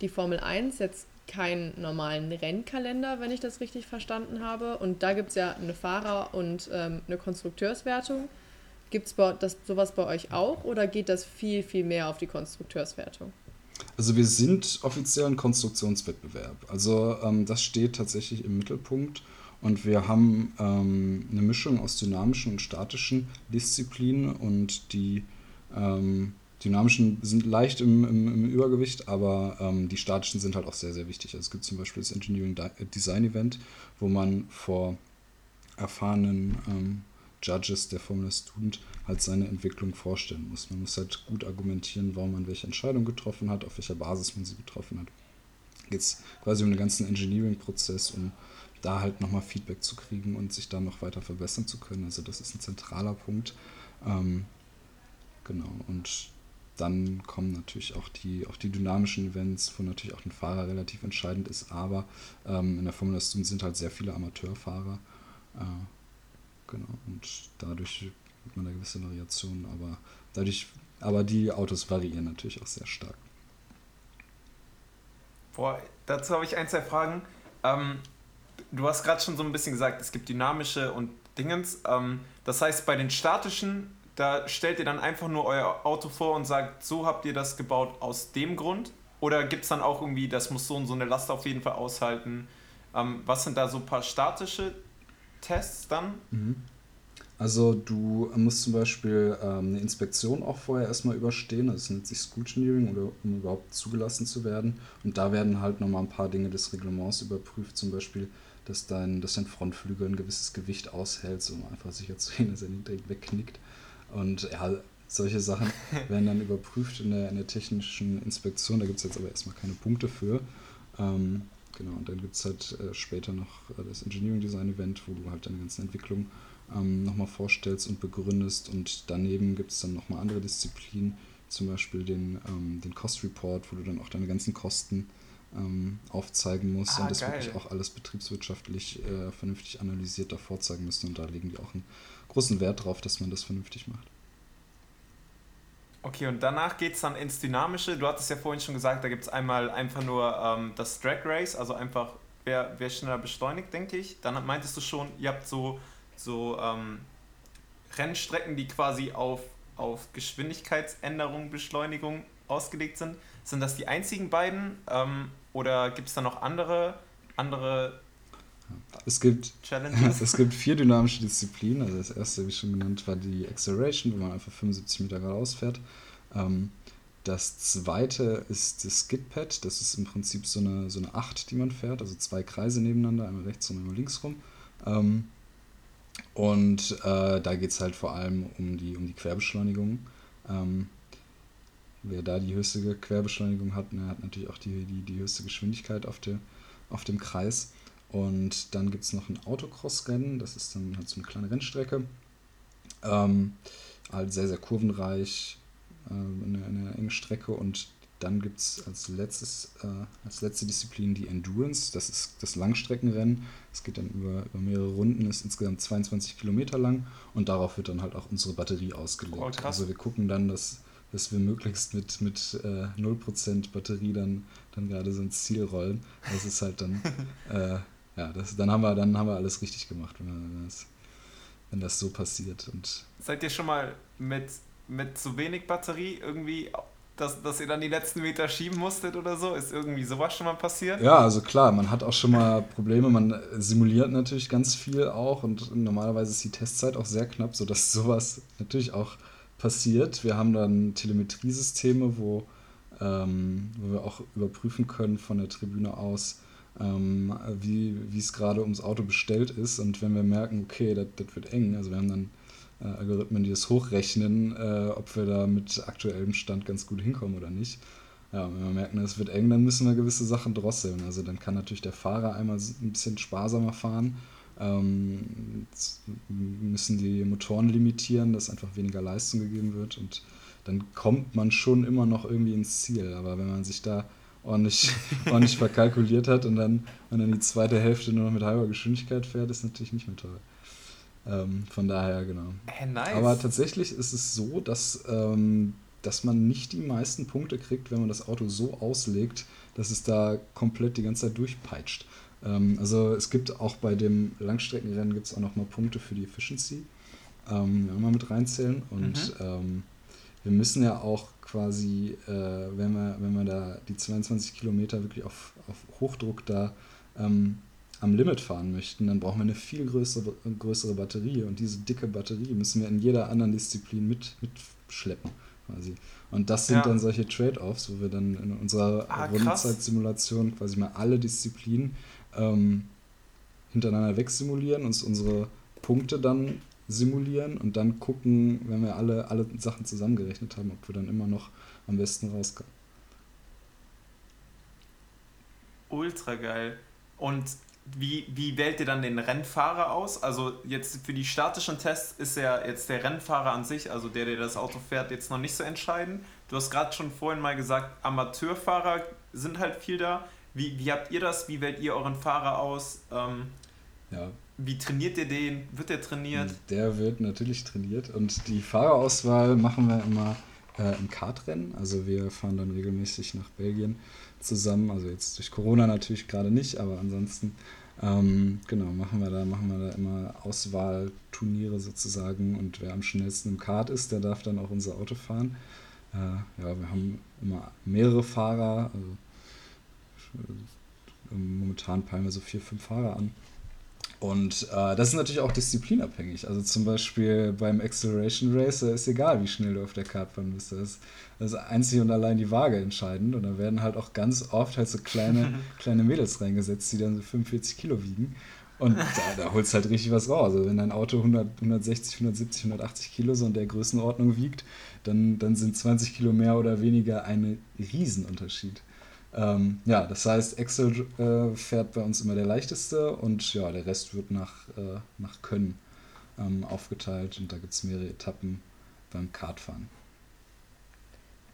die Formel 1 jetzt keinen normalen Rennkalender, wenn ich das richtig verstanden habe. Und da gibt es ja eine Fahrer- und ähm, eine Konstrukteurswertung. Gibt es sowas bei euch auch oder geht das viel, viel mehr auf die Konstrukteurswertung? Also wir sind offiziell ein Konstruktionswettbewerb. Also ähm, das steht tatsächlich im Mittelpunkt. Und wir haben ähm, eine Mischung aus dynamischen und statischen Disziplinen und die Ähm, dynamischen sind leicht im, im, im Übergewicht, aber ähm, die statischen sind halt auch sehr, sehr wichtig. Also es gibt zum Beispiel das Engineering Design Event, wo man vor erfahrenen ähm, Judges der Formula Student halt seine Entwicklung vorstellen muss. Man muss halt gut argumentieren, warum man welche Entscheidung getroffen hat, auf welcher Basis man sie getroffen hat. Geht es quasi um den ganzen Engineering-Prozess, um da halt nochmal Feedback zu kriegen und sich da noch weiter verbessern zu können. Also das ist ein zentraler Punkt. Ähm, genau, und dann kommen natürlich auch die, auch die dynamischen Events, wo natürlich auch ein Fahrer relativ entscheidend ist, aber ähm, in der Formel Student sind halt sehr viele Amateurfahrer. Äh, genau, und dadurch hat man da gewisse Variationen, aber dadurch, aber die Autos variieren natürlich auch sehr stark. Boah, dazu habe ich ein, zwei Fragen. Ähm, du hast gerade schon so ein bisschen gesagt, es gibt dynamische und Dingens. Ähm, das heißt, bei den statischen, da stellt ihr dann einfach nur euer Auto vor und sagt, so habt ihr das gebaut aus dem Grund? Oder gibt es dann auch irgendwie, das muss so und so eine Last auf jeden Fall aushalten? Ähm, was sind da so ein paar statische Tests dann? Mhm. Also du musst zum Beispiel ähm, eine Inspektion auch vorher erstmal überstehen, das nennt sich Scrutineering, oder um überhaupt zugelassen zu werden. Und da werden halt nochmal ein paar Dinge des Reglements überprüft, zum Beispiel, dass dein, dass dein Frontflügel ein gewisses Gewicht aushält, um einfach sicher zu gehen, dass er nicht direkt wegknickt. Und ja, solche Sachen werden dann überprüft in der, in der technischen Inspektion. Da gibt es jetzt aber erstmal keine Punkte für. Ähm, genau, und dann gibt es halt äh, später noch äh, das Engineering Design Event, wo du halt deine ganzen Entwicklungen ähm, nochmal vorstellst und begründest. Und daneben gibt es dann nochmal andere Disziplinen, zum Beispiel den, ähm, den Cost Report, wo du dann auch deine ganzen Kosten ähm, aufzeigen musst ah, und das geil. wirklich auch alles betriebswirtschaftlich äh, vernünftig analysiert davor zeigen müsste. Und da legen die auch einen großen Wert drauf, dass man das vernünftig macht. Okay, und danach geht es dann ins Dynamische. Du hattest ja vorhin schon gesagt, da gibt es einmal einfach nur ähm, das Drag Race, also einfach wer, wer schneller beschleunigt, denke ich. Dann meintest du schon, ihr habt so so ähm, Rennstrecken, die quasi auf, auf Geschwindigkeitsänderung, Beschleunigung ausgelegt sind. Sind das die einzigen beiden ähm, oder gibt es da noch andere, andere es gibt, Challenges? es gibt vier dynamische Disziplinen. Also das erste, wie schon genannt, war die Acceleration, wo man einfach 75 Meter geradeaus fährt. Ähm, das zweite ist das Skidpad. Das ist im Prinzip so eine, so eine Acht, die man fährt. Also zwei Kreise nebeneinander, einmal rechts und einmal links rum. Ähm, und äh, da geht es halt vor allem um die, um die Querbeschleunigung. Ähm, wer da die höchste Querbeschleunigung hat, ne, hat natürlich auch die, die, die höchste Geschwindigkeit auf, der, auf dem Kreis. Und dann gibt es noch ein Autocross-Rennen, das ist dann halt so eine kleine Rennstrecke. Ähm, halt sehr, sehr kurvenreich, äh, eine, eine enge Strecke und dann gibt es als, letztes, äh, als letzte Disziplin die Endurance, das ist das Langstreckenrennen. Es geht dann über, über mehrere Runden, ist insgesamt 22 Kilometer lang und darauf wird dann halt auch unsere Batterie ausgelegt. Oh, also wir gucken dann, dass, dass wir möglichst mit, mit äh, 0% Batterie dann, dann gerade so ins Ziel rollen. Das ist halt dann, äh, ja, das, dann, haben wir, dann haben wir alles richtig gemacht, wenn, das, wenn das so passiert. Und Seid ihr schon mal mit, mit zu wenig Batterie irgendwie dass, dass ihr dann die letzten Meter schieben musstet oder so? Ist irgendwie sowas schon mal passiert? Ja, also klar, man hat auch schon mal Probleme. Man simuliert natürlich ganz viel auch und normalerweise ist die Testzeit auch sehr knapp, sodass sowas natürlich auch passiert. Wir haben dann Telemetriesysteme, wo, ähm, wo wir auch überprüfen können von der Tribüne aus, ähm, wie es gerade ums Auto bestellt ist. Und wenn wir merken, okay, das wird eng, also wir haben dann äh, Algorithmen, die das hochrechnen, äh, ob wir da mit aktuellem Stand ganz gut hinkommen oder nicht. Ja, wenn wir merken, es wird eng, dann müssen wir gewisse Sachen drosseln. Also dann kann natürlich der Fahrer einmal ein bisschen sparsamer fahren. Ähm, müssen die Motoren limitieren, dass einfach weniger Leistung gegeben wird und dann kommt man schon immer noch irgendwie ins Ziel. Aber wenn man sich da ordentlich, ordentlich verkalkuliert hat und dann, und dann die zweite Hälfte nur noch mit halber Geschwindigkeit fährt, ist natürlich nicht mehr toll. Ähm, von daher, genau. Hey, nice. Aber tatsächlich ist es so, dass, ähm, dass man nicht die meisten Punkte kriegt, wenn man das Auto so auslegt, dass es da komplett die ganze Zeit durchpeitscht. Ähm, also es gibt auch bei dem Langstreckenrennen gibt es auch nochmal Punkte für die Efficiency, ähm, wenn wir mit reinzählen. Und mhm. ähm, wir müssen ja auch quasi, äh, wenn, wir, wenn wir da die 22 Kilometer wirklich auf, auf Hochdruck da ähm, am Limit fahren möchten, dann brauchen wir eine viel größere, größere Batterie und diese dicke Batterie müssen wir in jeder anderen Disziplin mit, mitschleppen. quasi. Und das sind ja. dann solche Trade-offs, wo wir dann in unserer ah, Rundenzeitsimulation quasi mal alle Disziplinen ähm, hintereinander wegsimulieren, uns unsere Punkte dann simulieren und dann gucken, wenn wir alle, alle Sachen zusammengerechnet haben, ob wir dann immer noch am besten rauskommen. Ultra geil. Und wie, wie wählt ihr dann den Rennfahrer aus? Also jetzt für die statischen Tests ist ja jetzt der Rennfahrer an sich, also der, der das Auto fährt, jetzt noch nicht so entscheidend. Du hast gerade schon vorhin mal gesagt, Amateurfahrer sind halt viel da. Wie, wie habt ihr das? Wie wählt ihr euren Fahrer aus? Ähm, ja. Wie trainiert ihr den? Wird der trainiert? Der wird natürlich trainiert und die Fahrerauswahl machen wir immer äh, im Kartrennen. Also wir fahren dann regelmäßig nach Belgien zusammen. Also jetzt durch Corona natürlich gerade nicht, aber ansonsten ähm, genau machen wir da machen wir da immer Auswahlturniere sozusagen und wer am schnellsten im Kart ist, der darf dann auch unser Auto fahren. Äh, ja, wir haben immer mehrere Fahrer. Also, momentan peilen wir so vier, fünf Fahrer an. Und äh, das ist natürlich auch disziplinabhängig. Also zum Beispiel beim Acceleration Race ist egal, wie schnell du auf der Kartbahn bist. Das ist, das ist einzig und allein die Waage entscheidend. Und da werden halt auch ganz oft halt so kleine, kleine Mädels reingesetzt, die dann so 45 Kilo wiegen. Und da, da holst halt richtig was raus. Also wenn dein Auto 100, 160, 170, 180 Kilo so in der Größenordnung wiegt, dann, dann sind 20 Kilo mehr oder weniger ein Riesenunterschied. Ähm, ja, das heißt, Excel äh, fährt bei uns immer der leichteste und ja, der Rest wird nach, äh, nach Können ähm, aufgeteilt und da gibt es mehrere Etappen beim Kartfahren.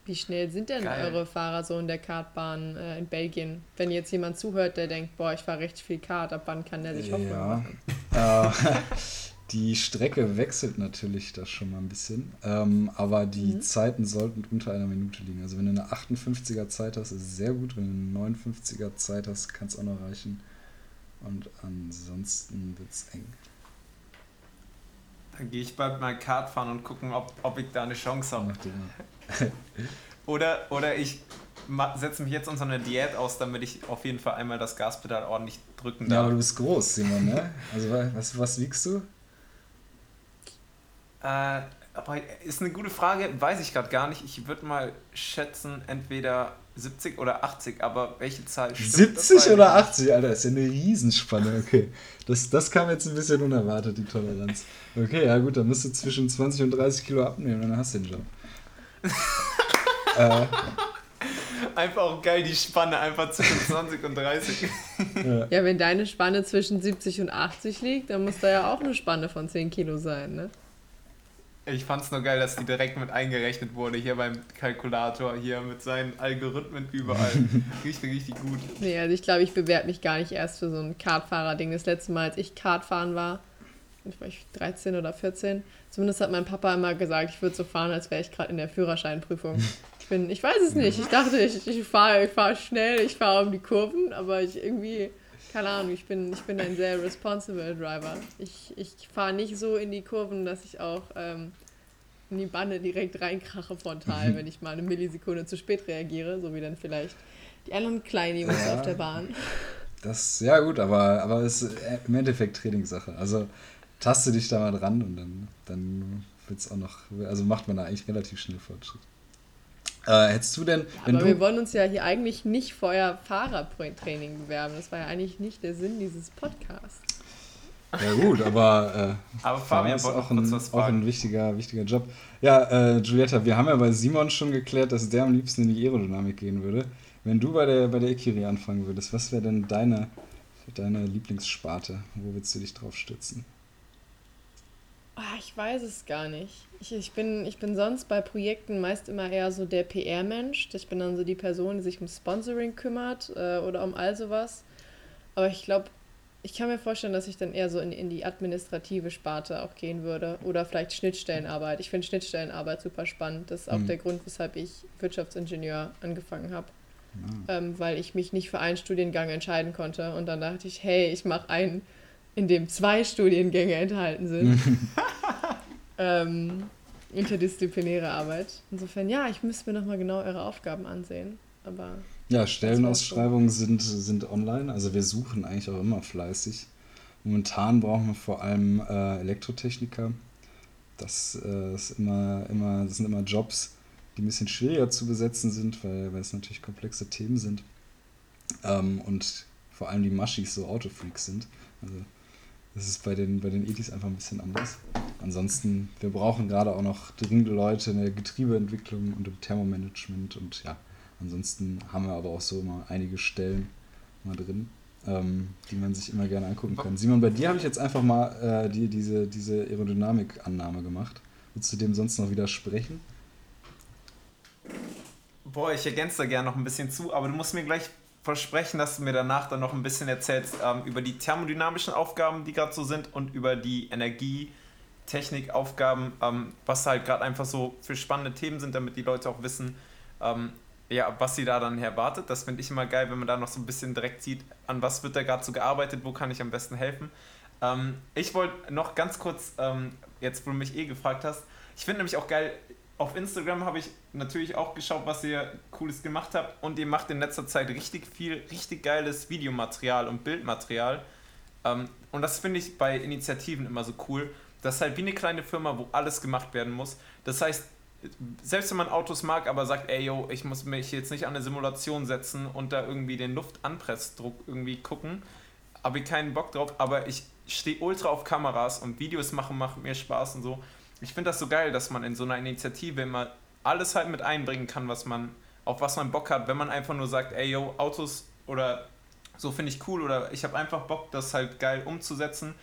Wie schnell sind denn Geil. eure Fahrer so in der Kartbahn äh, in Belgien? Wenn jetzt jemand zuhört, der denkt, boah, ich fahre recht viel Kart, ab wann kann der sich ja. machen? Die Strecke wechselt natürlich das schon mal ein bisschen, ähm, aber die mhm. Zeiten sollten unter einer Minute liegen. Also wenn du eine 58er Zeit hast, ist es sehr gut. Wenn du eine 59er Zeit hast, kann es auch noch reichen. Und ansonsten wird es eng. Dann gehe ich bald mal Kart fahren und gucken, ob, ob ich da eine Chance habe. oder, oder ich setze mich jetzt unter eine Diät aus, damit ich auf jeden Fall einmal das Gaspedal ordentlich drücken darf. Ja, aber du bist groß, Simon, ne? Also was, was wiegst du? Äh, aber ist eine gute Frage, weiß ich gerade gar nicht. Ich würde mal schätzen, entweder 70 oder 80, aber welche Zahl stimmt 70 oder 80, Alter, ist ja eine Riesenspanne, okay. Das, das kam jetzt ein bisschen unerwartet, die Toleranz. Okay, ja gut, dann musst du zwischen 20 und 30 Kilo abnehmen, dann hast du den Job. äh. Einfach auch geil, die Spanne, einfach zwischen 20 und 30. ja. ja, wenn deine Spanne zwischen 70 und 80 liegt, dann muss da ja auch eine Spanne von 10 Kilo sein, ne? Ich fand es nur geil, dass die direkt mit eingerechnet wurde, hier beim Kalkulator, hier mit seinen Algorithmen überall. richtig, richtig gut. Nee, also ich glaube, ich bewerbe mich gar nicht erst für so ein Kartfahrer-Ding. Das letzte Mal, als ich Kartfahren war, ich war 13 oder 14, zumindest hat mein Papa immer gesagt, ich würde so fahren, als wäre ich gerade in der Führerscheinprüfung. Ich bin, ich weiß es nicht. Ich dachte, ich, ich fahre ich fahr schnell, ich fahre um die Kurven, aber ich irgendwie keine Ahnung, ich bin, ich bin ein sehr responsible Driver. Ich, ich fahre nicht so in die Kurven, dass ich auch ähm, in die Banne direkt reinkrache frontal, wenn ich mal eine Millisekunde zu spät reagiere, so wie dann vielleicht die anderen kleinen Jungs ja, auf der Bahn. Das, ja gut, aber, aber es ist im Endeffekt Trainingssache. Also taste dich da mal dran und dann, dann wird es auch noch, also macht man da eigentlich relativ schnell Fortschritt. Äh, hättest du denn. Ja, aber wir wollen uns ja hier eigentlich nicht für euer Fahrertraining bewerben. Das war ja eigentlich nicht der Sinn dieses Podcasts. Ja gut, aber, äh, aber Fabian ist auch ein, auch ein wichtiger, wichtiger Job. Ja, äh, Giulietta, wir haben ja bei Simon schon geklärt, dass der am liebsten in die Aerodynamik gehen würde. Wenn du bei der, bei der Ikiri anfangen würdest, was wäre denn deine, deine Lieblingssparte? Wo würdest du dich drauf stützen? Oh, ich weiß es gar nicht. Ich, ich, bin, ich bin sonst bei Projekten meist immer eher so der PR-Mensch. Ich bin dann so die Person, die sich um Sponsoring kümmert äh, oder um all sowas. Aber ich glaube, ich kann mir vorstellen, dass ich dann eher so in, in die administrative Sparte auch gehen würde. Oder vielleicht Schnittstellenarbeit. Ich finde Schnittstellenarbeit super spannend. Das ist auch mhm. der Grund, weshalb ich Wirtschaftsingenieur angefangen habe. Mhm. Ähm, weil ich mich nicht für einen Studiengang entscheiden konnte. Und dann dachte ich, hey, ich mache einen in dem zwei Studiengänge enthalten sind. ähm, interdisziplinäre Arbeit. Insofern, ja, ich müsste mir nochmal genau eure Aufgaben ansehen. Aber ja, Stellenausschreibungen sind, sind online. Also wir suchen eigentlich auch immer fleißig. Momentan brauchen wir vor allem äh, Elektrotechniker. Das, äh, ist immer, immer, das sind immer Jobs, die ein bisschen schwieriger zu besetzen sind, weil, weil es natürlich komplexe Themen sind. Ähm, und vor allem die Maschis so Autofreaks sind. Also das ist bei den, bei den Etis einfach ein bisschen anders. Ansonsten, wir brauchen gerade auch noch dringende Leute in der Getriebeentwicklung und im Thermomanagement und ja, ansonsten haben wir aber auch so immer einige Stellen mal drin, ähm, die man sich immer gerne angucken kann. Simon, bei dir habe ich jetzt einfach mal äh, die, diese, diese Aerodynamik-Annahme gemacht. Willst du dem sonst noch widersprechen? Boah, ich ergänze da gerne noch ein bisschen zu, aber du musst mir gleich versprechen, dass du mir danach dann noch ein bisschen erzählst ähm, über die thermodynamischen Aufgaben, die gerade so sind und über die Energietechnikaufgaben, ähm, was halt gerade einfach so für spannende Themen sind, damit die Leute auch wissen, ähm, ja, was sie da dann erwartet. Das finde ich immer geil, wenn man da noch so ein bisschen direkt sieht, an was wird da gerade so gearbeitet, wo kann ich am besten helfen. Ähm, ich wollte noch ganz kurz, ähm, jetzt wo du mich eh gefragt hast, ich finde nämlich auch geil, auf Instagram habe ich natürlich auch geschaut, was ihr Cooles gemacht habt. Und ihr macht in letzter Zeit richtig viel, richtig geiles Videomaterial und Bildmaterial. Ähm, und das finde ich bei Initiativen immer so cool. Das ist halt wie eine kleine Firma, wo alles gemacht werden muss. Das heißt, selbst wenn man Autos mag, aber sagt, ey yo, ich muss mich jetzt nicht an eine Simulation setzen und da irgendwie den Luftanpressdruck irgendwie gucken, habe ich keinen Bock drauf, aber ich stehe ultra auf Kameras und Videos machen macht mir Spaß und so ich finde das so geil, dass man in so einer Initiative immer alles halt mit einbringen kann, was man, auf was man Bock hat. Wenn man einfach nur sagt, ey yo, Autos oder so finde ich cool oder ich habe einfach Bock, das halt geil umzusetzen,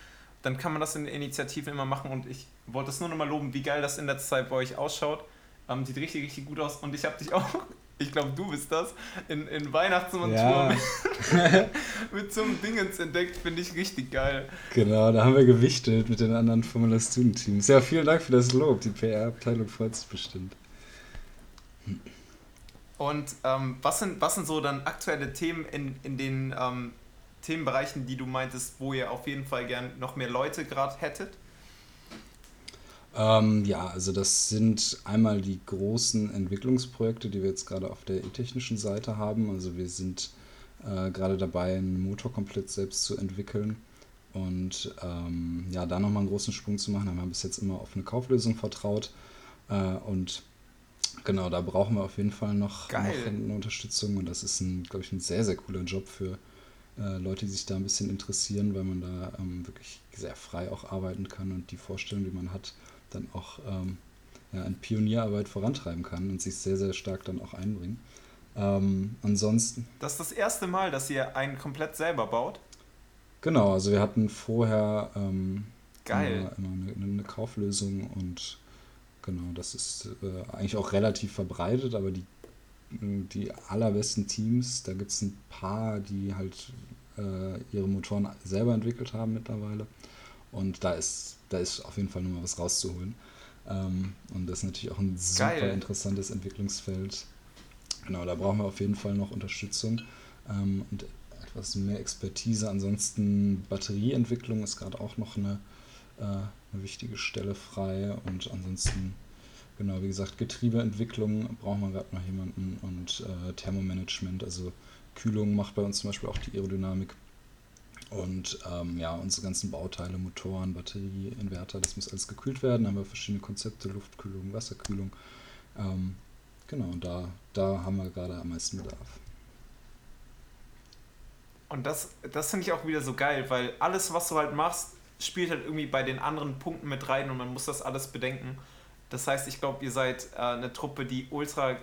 dann kann man das in der Initiative immer machen und ich wollte es nur noch mal loben, wie geil das in der Zeit bei euch ausschaut. Ähm, sieht richtig, richtig gut aus und ich habe dich auch ich glaube, du bist das, in, in Weihnachtsmontur ja. mit, mit so einem Dingens entdeckt, finde ich richtig geil. Genau, da haben wir gewichtet mit den anderen Formula Student Teams. Ja, vielen Dank für das Lob. Die PR-Abteilung freut sich bestimmt. Und ähm, was, sind, was sind so dann aktuelle Themen in, in den ähm, Themenbereichen, die du meintest, wo ihr auf jeden Fall gern noch mehr Leute gerade hättet? Ähm, ja, also das sind einmal die großen Entwicklungsprojekte, die wir jetzt gerade auf der e-technischen Seite haben. Also wir sind äh, gerade dabei, einen Motor komplett selbst zu entwickeln. Und ähm, ja, da nochmal einen großen Sprung zu machen, haben wir bis jetzt immer auf eine Kauflösung vertraut. Äh, und genau, da brauchen wir auf jeden Fall noch, noch eine Unterstützung. Und das ist, glaube ich, ein sehr, sehr cooler Job für äh, Leute, die sich da ein bisschen interessieren, weil man da ähm, wirklich sehr frei auch arbeiten kann und die Vorstellung, die man hat, dann auch ähm, ja, in Pionierarbeit vorantreiben kann und sich sehr, sehr stark dann auch einbringen. Ähm, ansonsten. Das ist das erste Mal, dass ihr einen komplett selber baut? Genau, also wir hatten vorher ähm, Geil. Immer, immer eine, eine, Kauflösung und genau, das ist äh, eigentlich auch relativ verbreitet, aber die, die allerbesten Teams, da gibt es ein paar, die halt äh, ihre Motoren selber entwickelt haben mittlerweile. Und da ist da ist auf jeden Fall nochmal was rauszuholen. Ähm, und das ist natürlich auch ein super Geil. interessantes Entwicklungsfeld. Genau, da brauchen wir auf jeden Fall noch Unterstützung ähm, und etwas mehr Expertise. Ansonsten Batterieentwicklung ist gerade auch noch eine, äh, eine wichtige Stelle frei. Und ansonsten, genau, wie gesagt, Getriebeentwicklung braucht man gerade noch jemanden und äh, Thermomanagement, also Kühlung macht bei uns zum Beispiel auch die Aerodynamik. Und ähm, ja, unsere ganzen Bauteile, Motoren, Batterie, Inverter, das muss alles gekühlt werden. Da haben wir verschiedene Konzepte, Luftkühlung, Wasserkühlung. Ähm, genau, und da, da haben wir gerade am meisten Bedarf. Und das, das finde ich auch wieder so geil, weil alles, was du halt machst, spielt halt irgendwie bei den anderen Punkten mit rein und man muss das alles bedenken. Das heißt, ich glaube, ihr seid äh, eine Truppe, die ultra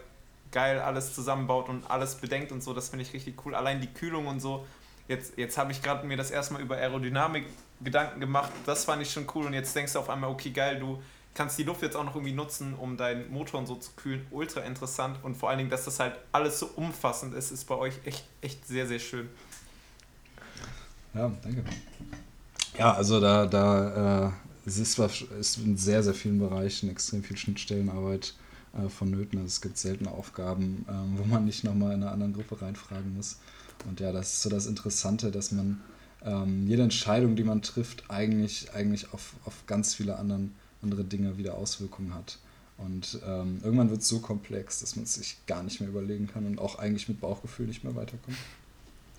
geil alles zusammenbaut und alles bedenkt und so. Das finde ich richtig cool. Allein die Kühlung und so jetzt, jetzt habe ich gerade mir das erstmal über Aerodynamik Gedanken gemacht, das fand ich schon cool und jetzt denkst du auf einmal, okay, geil, du kannst die Luft jetzt auch noch irgendwie nutzen, um deinen Motor und so zu kühlen. Ultra interessant und vor allen Dingen, dass das halt alles so umfassend ist, ist bei euch echt, echt sehr, sehr schön. Ja, danke. Ja, also da, da äh, es ist, ist in sehr, sehr vielen Bereichen extrem viel Schnittstellenarbeit äh, vonnöten. Also es gibt seltene Aufgaben, äh, wo man nicht nochmal in eine andere Gruppe reinfragen muss. Und ja, das ist so das Interessante, dass man ähm, jede Entscheidung, die man trifft, eigentlich, eigentlich auf, auf ganz viele anderen, andere Dinge wieder Auswirkungen hat. Und ähm, irgendwann wird es so komplex, dass man es sich gar nicht mehr überlegen kann und auch eigentlich mit Bauchgefühl nicht mehr weiterkommt.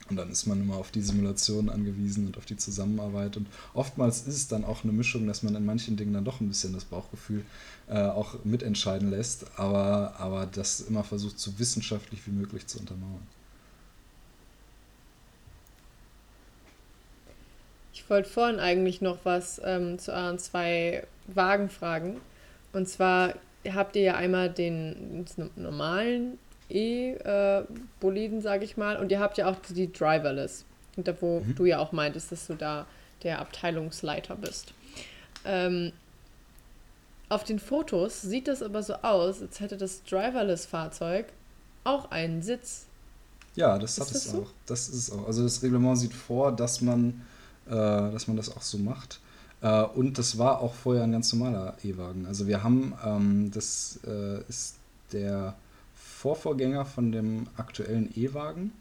Und dann ist man immer auf die Simulation angewiesen und auf die Zusammenarbeit. Und oftmals ist es dann auch eine Mischung, dass man in manchen Dingen dann doch ein bisschen das Bauchgefühl äh, auch mitentscheiden lässt, aber, aber das immer versucht, so wissenschaftlich wie möglich zu untermauern. Ich wollte vorhin eigentlich noch was ähm, zu euren zwei Wagen fragen. Und zwar habt ihr ja einmal den normalen E-Boliden, äh, sage ich mal, und ihr habt ja auch die Driverless. Da, wo mhm. du ja auch meintest, dass du da der Abteilungsleiter bist. Ähm, auf den Fotos sieht das aber so aus, als hätte das Driverless-Fahrzeug auch einen Sitz. Ja, das ist hat das es so? auch. Das ist es auch. Also das Reglement sieht vor, dass man, äh, dass man das auch so macht. Äh, und das war auch vorher ein ganz normaler E-Wagen. Also wir haben, ähm, das äh, ist der Vorvorgänger von dem aktuellen E-Wagen.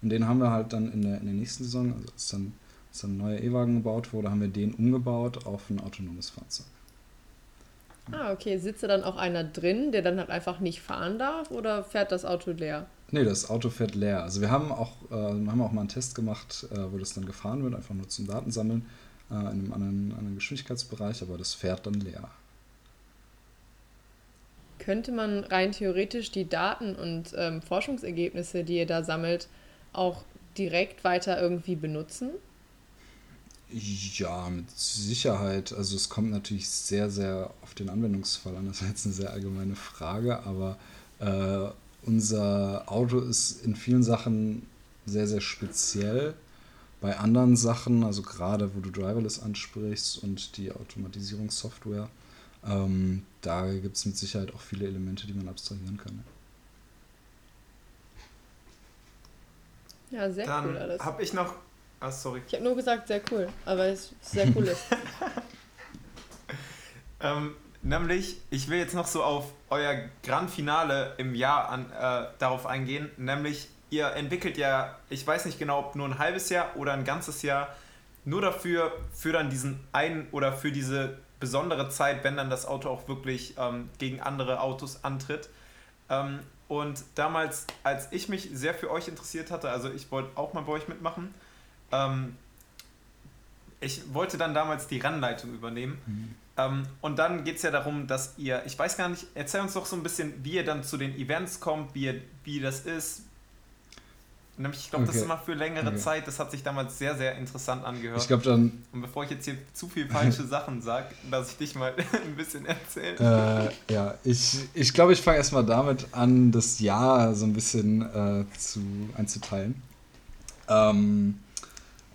Und den haben wir halt dann in der, in der nächsten Saison, also als dann, als dann ein neuer E-Wagen gebaut wurde, haben wir den umgebaut auf ein autonomes Fahrzeug. Ah, okay. Sitzt da dann auch einer drin, der dann halt einfach nicht fahren darf oder fährt das Auto leer? Nee, das Auto fährt leer. Also wir haben auch, äh, haben auch mal einen Test gemacht, äh, wo das dann gefahren wird, einfach nur zum Datensammeln äh, in einem anderen, anderen Geschwindigkeitsbereich, aber das fährt dann leer. Könnte man rein theoretisch die Daten und ähm, Forschungsergebnisse, die ihr da sammelt, auch direkt weiter irgendwie benutzen? Ja, mit Sicherheit. Also es kommt natürlich sehr, sehr auf den Anwendungsfall an. Das ist jetzt eine sehr allgemeine Frage, aber äh, unser Auto ist in vielen Sachen sehr, sehr speziell. Bei anderen Sachen, also gerade wo du Driverless ansprichst und die Automatisierungssoftware, ähm, da gibt es mit Sicherheit auch viele Elemente, die man abstrahieren kann. Ja, sehr Dann cool alles. Habe ich noch. Ah, sorry. Ich habe nur gesagt, sehr cool, aber es ist sehr cool ist. ähm, nämlich, ich will jetzt noch so auf euer Grand Finale im Jahr an, äh, darauf eingehen. Nämlich, ihr entwickelt ja, ich weiß nicht genau, ob nur ein halbes Jahr oder ein ganzes Jahr, nur dafür, für dann diesen einen oder für diese besondere Zeit, wenn dann das Auto auch wirklich ähm, gegen andere Autos antritt. Ähm, und damals, als ich mich sehr für euch interessiert hatte, also ich wollte auch mal bei euch mitmachen, ähm, ich wollte dann damals die Rennleitung übernehmen. Mhm. Ähm, und dann geht es ja darum, dass ihr, ich weiß gar nicht, erzähl uns doch so ein bisschen, wie ihr dann zu den Events kommt, wie, ihr, wie das ist, Nämlich, ich glaube, okay. das ist immer für längere okay. Zeit. Das hat sich damals sehr, sehr interessant angehört. Ich glaube dann. Und bevor ich jetzt hier zu viel falsche Sachen sage, lasse ich dich mal ein bisschen erzählen. Äh, ja, ich, ich glaube, ich fange erstmal damit an, das Jahr so ein bisschen äh, zu, einzuteilen. Ähm,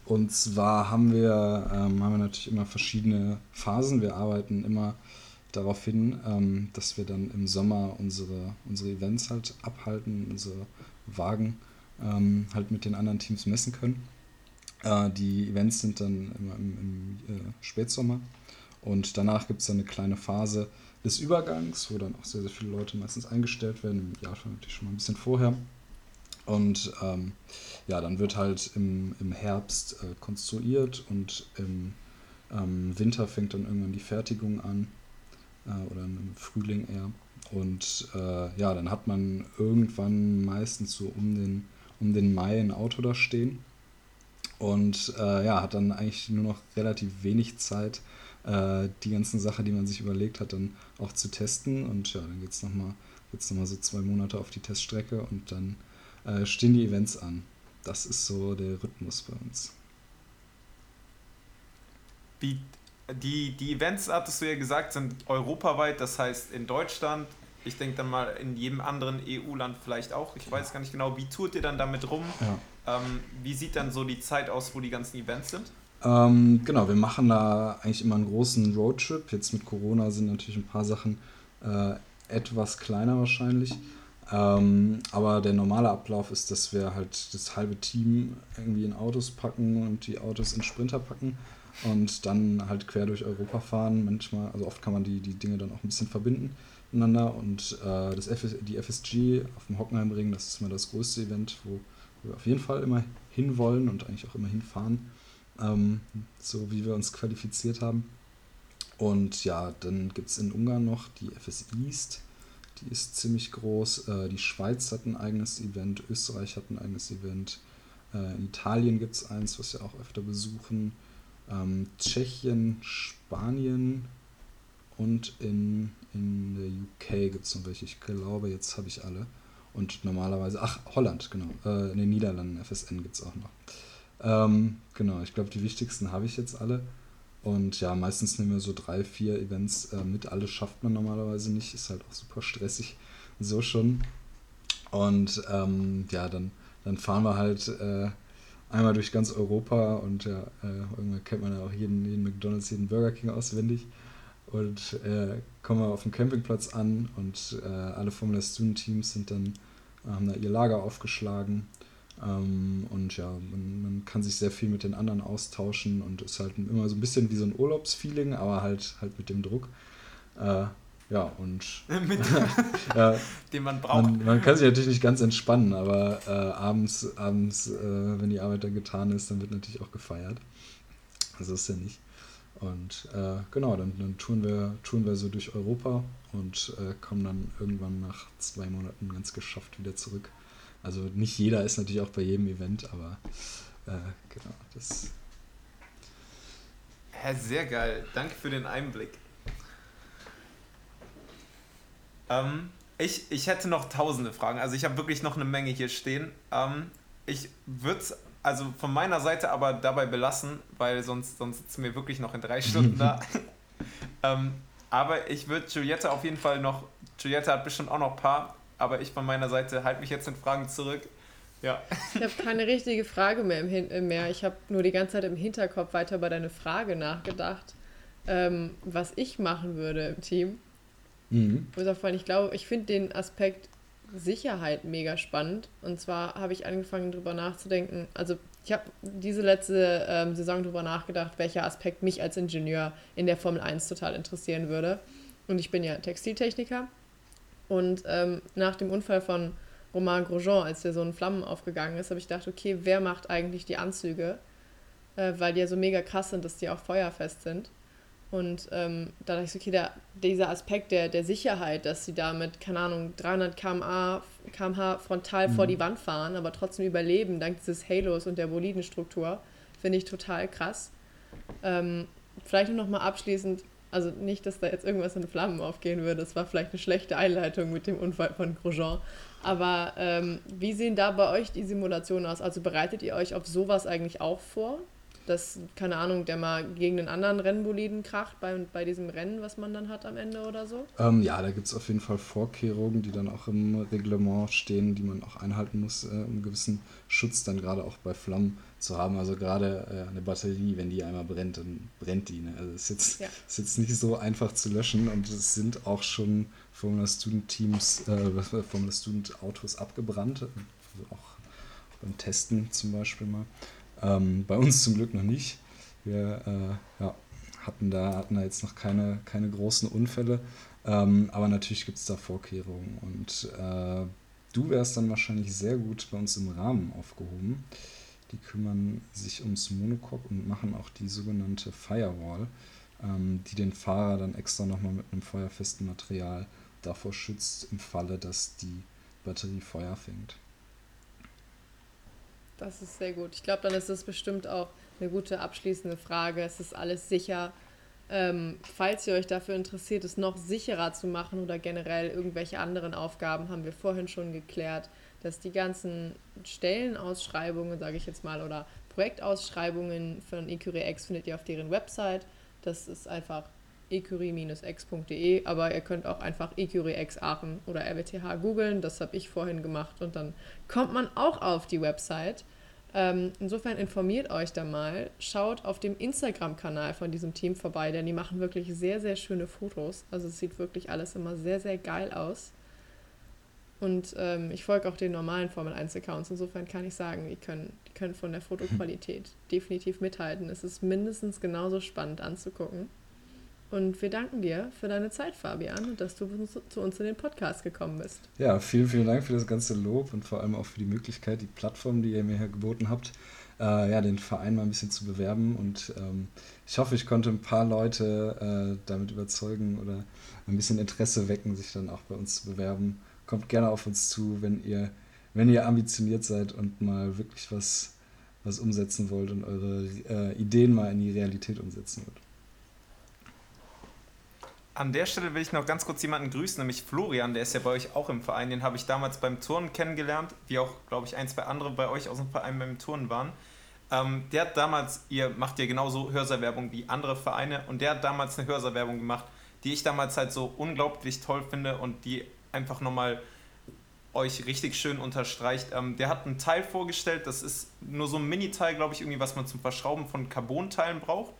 und zwar haben wir, ähm, haben wir natürlich immer verschiedene Phasen. Wir arbeiten immer darauf hin, ähm, dass wir dann im Sommer unsere, unsere Events halt abhalten, unsere Wagen ähm, halt mit den anderen Teams messen können. Äh, die Events sind dann immer im, im äh, Spätsommer und danach gibt es dann eine kleine Phase des Übergangs, wo dann auch sehr, sehr viele Leute meistens eingestellt werden, im Jahr natürlich schon mal ein bisschen vorher. Und ähm, ja, dann wird halt im, im Herbst äh, konstruiert und im ähm, Winter fängt dann irgendwann die Fertigung an äh, oder im Frühling eher. Und äh, ja, dann hat man irgendwann meistens so um den um den Mai ein Auto da stehen. Und äh, ja, hat dann eigentlich nur noch relativ wenig Zeit, äh, die ganzen Sachen, die man sich überlegt hat, dann auch zu testen. Und ja, dann geht es nochmal noch so zwei Monate auf die Teststrecke und dann äh, stehen die Events an. Das ist so der Rhythmus bei uns. Wie, die, die Events, hattest du ja gesagt, sind europaweit, das heißt in Deutschland, ich denke dann mal in jedem anderen EU-Land vielleicht auch. Ich weiß gar nicht genau, wie tourt ihr dann damit rum? Ja. Ähm, wie sieht dann so die Zeit aus, wo die ganzen Events sind? Ähm, genau, wir machen da eigentlich immer einen großen Roadtrip. Jetzt mit Corona sind natürlich ein paar Sachen äh, etwas kleiner wahrscheinlich. Ähm, aber der normale Ablauf ist, dass wir halt das halbe Team irgendwie in Autos packen und die Autos in Sprinter packen und dann halt quer durch Europa fahren. Manchmal, also oft kann man die, die Dinge dann auch ein bisschen verbinden miteinander und äh, das FS, die FSG auf dem Hockenheimring, das ist mal das größte Event, wo wir auf jeden Fall immer hinwollen und eigentlich auch immer hinfahren, ähm, so wie wir uns qualifiziert haben. Und ja, dann gibt es in Ungarn noch die FS East, die ist ziemlich groß. Äh, die Schweiz hat ein eigenes Event, Österreich hat ein eigenes Event. Äh, in Italien gibt es eins, was wir auch öfter besuchen. Ähm, Tschechien, Spanien und in, in der UK gibt es noch welche. Ich glaube, jetzt habe ich alle. Und normalerweise, ach, Holland, genau. Äh, in den Niederlanden, FSN gibt es auch noch. Ähm, genau, ich glaube, die wichtigsten habe ich jetzt alle. Und ja, meistens nehmen wir so drei, vier Events äh, mit. Alles schafft man normalerweise nicht. Ist halt auch super stressig. So schon. Und ähm, ja, dann, dann fahren wir halt äh, einmal durch ganz Europa und ja, äh, irgendwann kennt man ja auch jeden, jeden McDonalds, jeden Burger King auswendig. Und äh, kommen wir auf dem Campingplatz an und äh, alle Formula Student Teams sind dann, haben da ihr Lager aufgeschlagen. Ähm, und ja, man, man, kann sich sehr viel mit den anderen austauschen und ist halt immer so ein bisschen wie so ein Urlaubsfeeling, aber halt, halt mit dem Druck. Äh, ja, und. mit äh, den man braucht. Man, man, kann sich natürlich nicht ganz entspannen, aber äh, abends, abends äh, wenn die Arbeit dann getan ist, dann wird natürlich auch gefeiert. Also ist ja nicht. Und äh, genau, dann, dann touren, wir, touren wir so durch Europa und äh, kommen dann irgendwann nach zwei Monaten ganz geschafft wieder zurück. Also nicht jeder ist natürlich auch bei jedem Event, aber äh, genau, das. Ja, sehr geil. Danke für den Einblick. Ähm, ich, ich hätte noch tausende Fragen. Also ich habe wirklich noch eine Menge hier stehen. Ähm, ich würde es also von meiner Seite aber dabei belassen, weil sonst, sonst sitzen wir wirklich noch in drei Stunden da. ähm, aber ich würde Juliette auf jeden Fall noch, Juliette hat bestimmt auch noch ein paar, aber ich von meiner Seite halte mich jetzt in Fragen zurück. Ja. Ich habe keine richtige Frage mehr. Im Hin mehr. Ich habe nur die ganze Zeit im Hinterkopf weiter über deine Frage nachgedacht, ähm, was ich machen würde im Team. Mhm. Ich glaube, ich finde den Aspekt Sicherheit mega spannend. Und zwar habe ich angefangen darüber nachzudenken, also ich habe diese letzte ähm, Saison darüber nachgedacht, welcher Aspekt mich als Ingenieur in der Formel 1 total interessieren würde. Und ich bin ja Textiltechniker. Und ähm, nach dem Unfall von Romain Grosjean, als der so in Flammen aufgegangen ist, habe ich gedacht, okay, wer macht eigentlich die Anzüge? Äh, weil die ja so mega krass sind, dass die auch feuerfest sind. Und ähm, da dachte ich so, okay, der, dieser Aspekt der, der Sicherheit, dass sie da mit, keine Ahnung, 300 km/h, kmh frontal mhm. vor die Wand fahren, aber trotzdem überleben, dank dieses Halos und der Bolidenstruktur, finde ich total krass. Ähm, vielleicht noch mal abschließend, also nicht, dass da jetzt irgendwas in Flammen aufgehen würde, das war vielleicht eine schlechte Einleitung mit dem Unfall von Grosjean, aber ähm, wie sehen da bei euch die Simulationen aus? Also bereitet ihr euch auf sowas eigentlich auch vor? Dass, keine Ahnung, der mal gegen den anderen Rennboliden kracht bei, bei diesem Rennen, was man dann hat am Ende oder so? Ähm, ja, da gibt es auf jeden Fall Vorkehrungen, die dann auch im Reglement stehen, die man auch einhalten muss, äh, um gewissen Schutz dann gerade auch bei Flammen zu haben. Also gerade äh, eine Batterie, wenn die einmal brennt, dann brennt die. Ne? Also ist jetzt, ja. ist jetzt nicht so einfach zu löschen und es sind auch schon Formula Student Teams, äh, Formula Student Autos abgebrannt, also auch beim Testen zum Beispiel mal. Ähm, bei uns zum Glück noch nicht. Wir äh, ja, hatten, da, hatten da jetzt noch keine, keine großen Unfälle. Ähm, aber natürlich gibt es da Vorkehrungen. Und äh, du wärst dann wahrscheinlich sehr gut bei uns im Rahmen aufgehoben. Die kümmern sich ums Monocoque und machen auch die sogenannte Firewall, ähm, die den Fahrer dann extra nochmal mit einem feuerfesten Material davor schützt, im Falle, dass die Batterie Feuer fängt. Das ist sehr gut. Ich glaube, dann ist das bestimmt auch eine gute abschließende Frage. Es ist alles sicher. Ähm, falls ihr euch dafür interessiert, es noch sicherer zu machen oder generell irgendwelche anderen Aufgaben, haben wir vorhin schon geklärt, dass die ganzen Stellenausschreibungen, sage ich jetzt mal, oder Projektausschreibungen von EcureX findet ihr auf deren Website. Das ist einfach ecurie-x.de, aber ihr könnt auch einfach EcureX Aachen oder RWTH googeln. Das habe ich vorhin gemacht und dann kommt man auch auf die Website. Ähm, insofern informiert euch da mal. Schaut auf dem Instagram-Kanal von diesem Team vorbei, denn die machen wirklich sehr, sehr schöne Fotos. Also es sieht wirklich alles immer sehr, sehr geil aus. Und ähm, ich folge auch den normalen Formel 1-Accounts. Insofern kann ich sagen, die können, die können von der Fotoqualität definitiv mithalten. Es ist mindestens genauso spannend anzugucken. Und wir danken dir für deine Zeit, Fabian, und dass du zu uns in den Podcast gekommen bist. Ja, vielen, vielen Dank für das ganze Lob und vor allem auch für die Möglichkeit, die Plattform, die ihr mir hier geboten habt, äh, ja, den Verein mal ein bisschen zu bewerben. Und ähm, ich hoffe, ich konnte ein paar Leute äh, damit überzeugen oder ein bisschen Interesse wecken, sich dann auch bei uns zu bewerben. Kommt gerne auf uns zu, wenn ihr, wenn ihr ambitioniert seid und mal wirklich was was umsetzen wollt und eure äh, Ideen mal in die Realität umsetzen wollt. An der Stelle will ich noch ganz kurz jemanden grüßen, nämlich Florian, der ist ja bei euch auch im Verein. Den habe ich damals beim Turnen kennengelernt, wie auch, glaube ich, ein, zwei andere bei euch aus dem Verein beim Turnen waren. Ähm, der hat damals, ihr macht ja genauso Hörserwerbung wie andere Vereine, und der hat damals eine Hörserwerbung gemacht, die ich damals halt so unglaublich toll finde und die einfach nochmal euch richtig schön unterstreicht. Ähm, der hat einen Teil vorgestellt, das ist nur so ein Mini-Teil, glaube ich, irgendwie, was man zum Verschrauben von Carbon-Teilen braucht.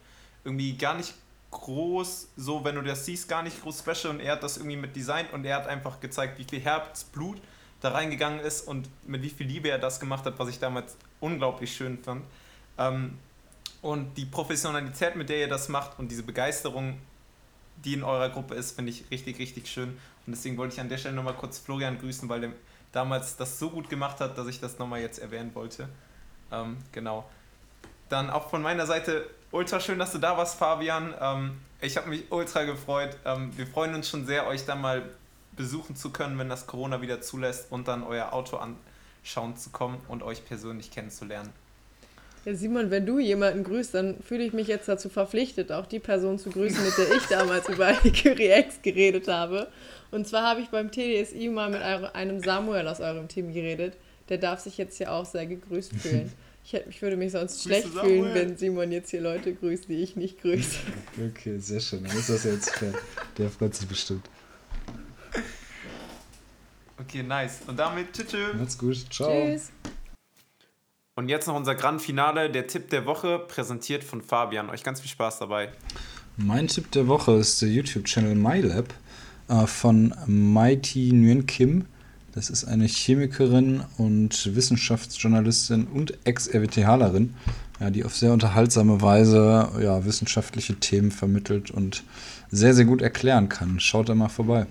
Irgendwie gar nicht groß, so wenn du das siehst, gar nicht groß special und er hat das irgendwie mit designt und er hat einfach gezeigt, wie viel Herzblut da reingegangen ist und mit wie viel Liebe er das gemacht hat, was ich damals unglaublich schön fand. Ähm, und die Professionalität, mit der ihr das macht und diese Begeisterung, die in eurer Gruppe ist, finde ich richtig, richtig schön. Und deswegen wollte ich an der Stelle nochmal kurz Florian grüßen, weil der damals das so gut gemacht hat, dass ich das nochmal jetzt erwähnen wollte. Ähm, genau. Dann auch von meiner Seite ultra schön, dass du da warst, Fabian. Ähm, ich habe mich ultra gefreut. Ähm, wir freuen uns schon sehr, euch dann mal besuchen zu können, wenn das Corona wieder zulässt und dann euer Auto anschauen zu kommen und euch persönlich kennenzulernen. Ja, Simon, wenn du jemanden grüßt, dann fühle ich mich jetzt dazu verpflichtet, auch die Person zu grüßen, mit der ich damals über Reacts geredet habe. Und zwar habe ich beim TDSI mal mit einem Samuel aus eurem Team geredet. Der darf sich jetzt hier auch sehr gegrüßt fühlen. Ich, ich würde mich sonst Grüße schlecht Samuel. fühlen, wenn Simon jetzt hier Leute grüßt, die ich nicht grüße. Okay, sehr schön. Dann ist das jetzt fair. Der freut sich bestimmt. Okay, nice. Und damit tschüss. Macht's gut. Ciao. Tschüss. Und jetzt noch unser Grand Finale, der Tipp der Woche, präsentiert von Fabian. Euch ganz viel Spaß dabei. Mein Tipp der Woche ist der YouTube-Channel MyLab äh, von Mighty Nguyen Kim. Das ist eine Chemikerin und Wissenschaftsjournalistin und Ex-RWTHlerin, ja, die auf sehr unterhaltsame Weise ja, wissenschaftliche Themen vermittelt und sehr, sehr gut erklären kann. Schaut da mal vorbei.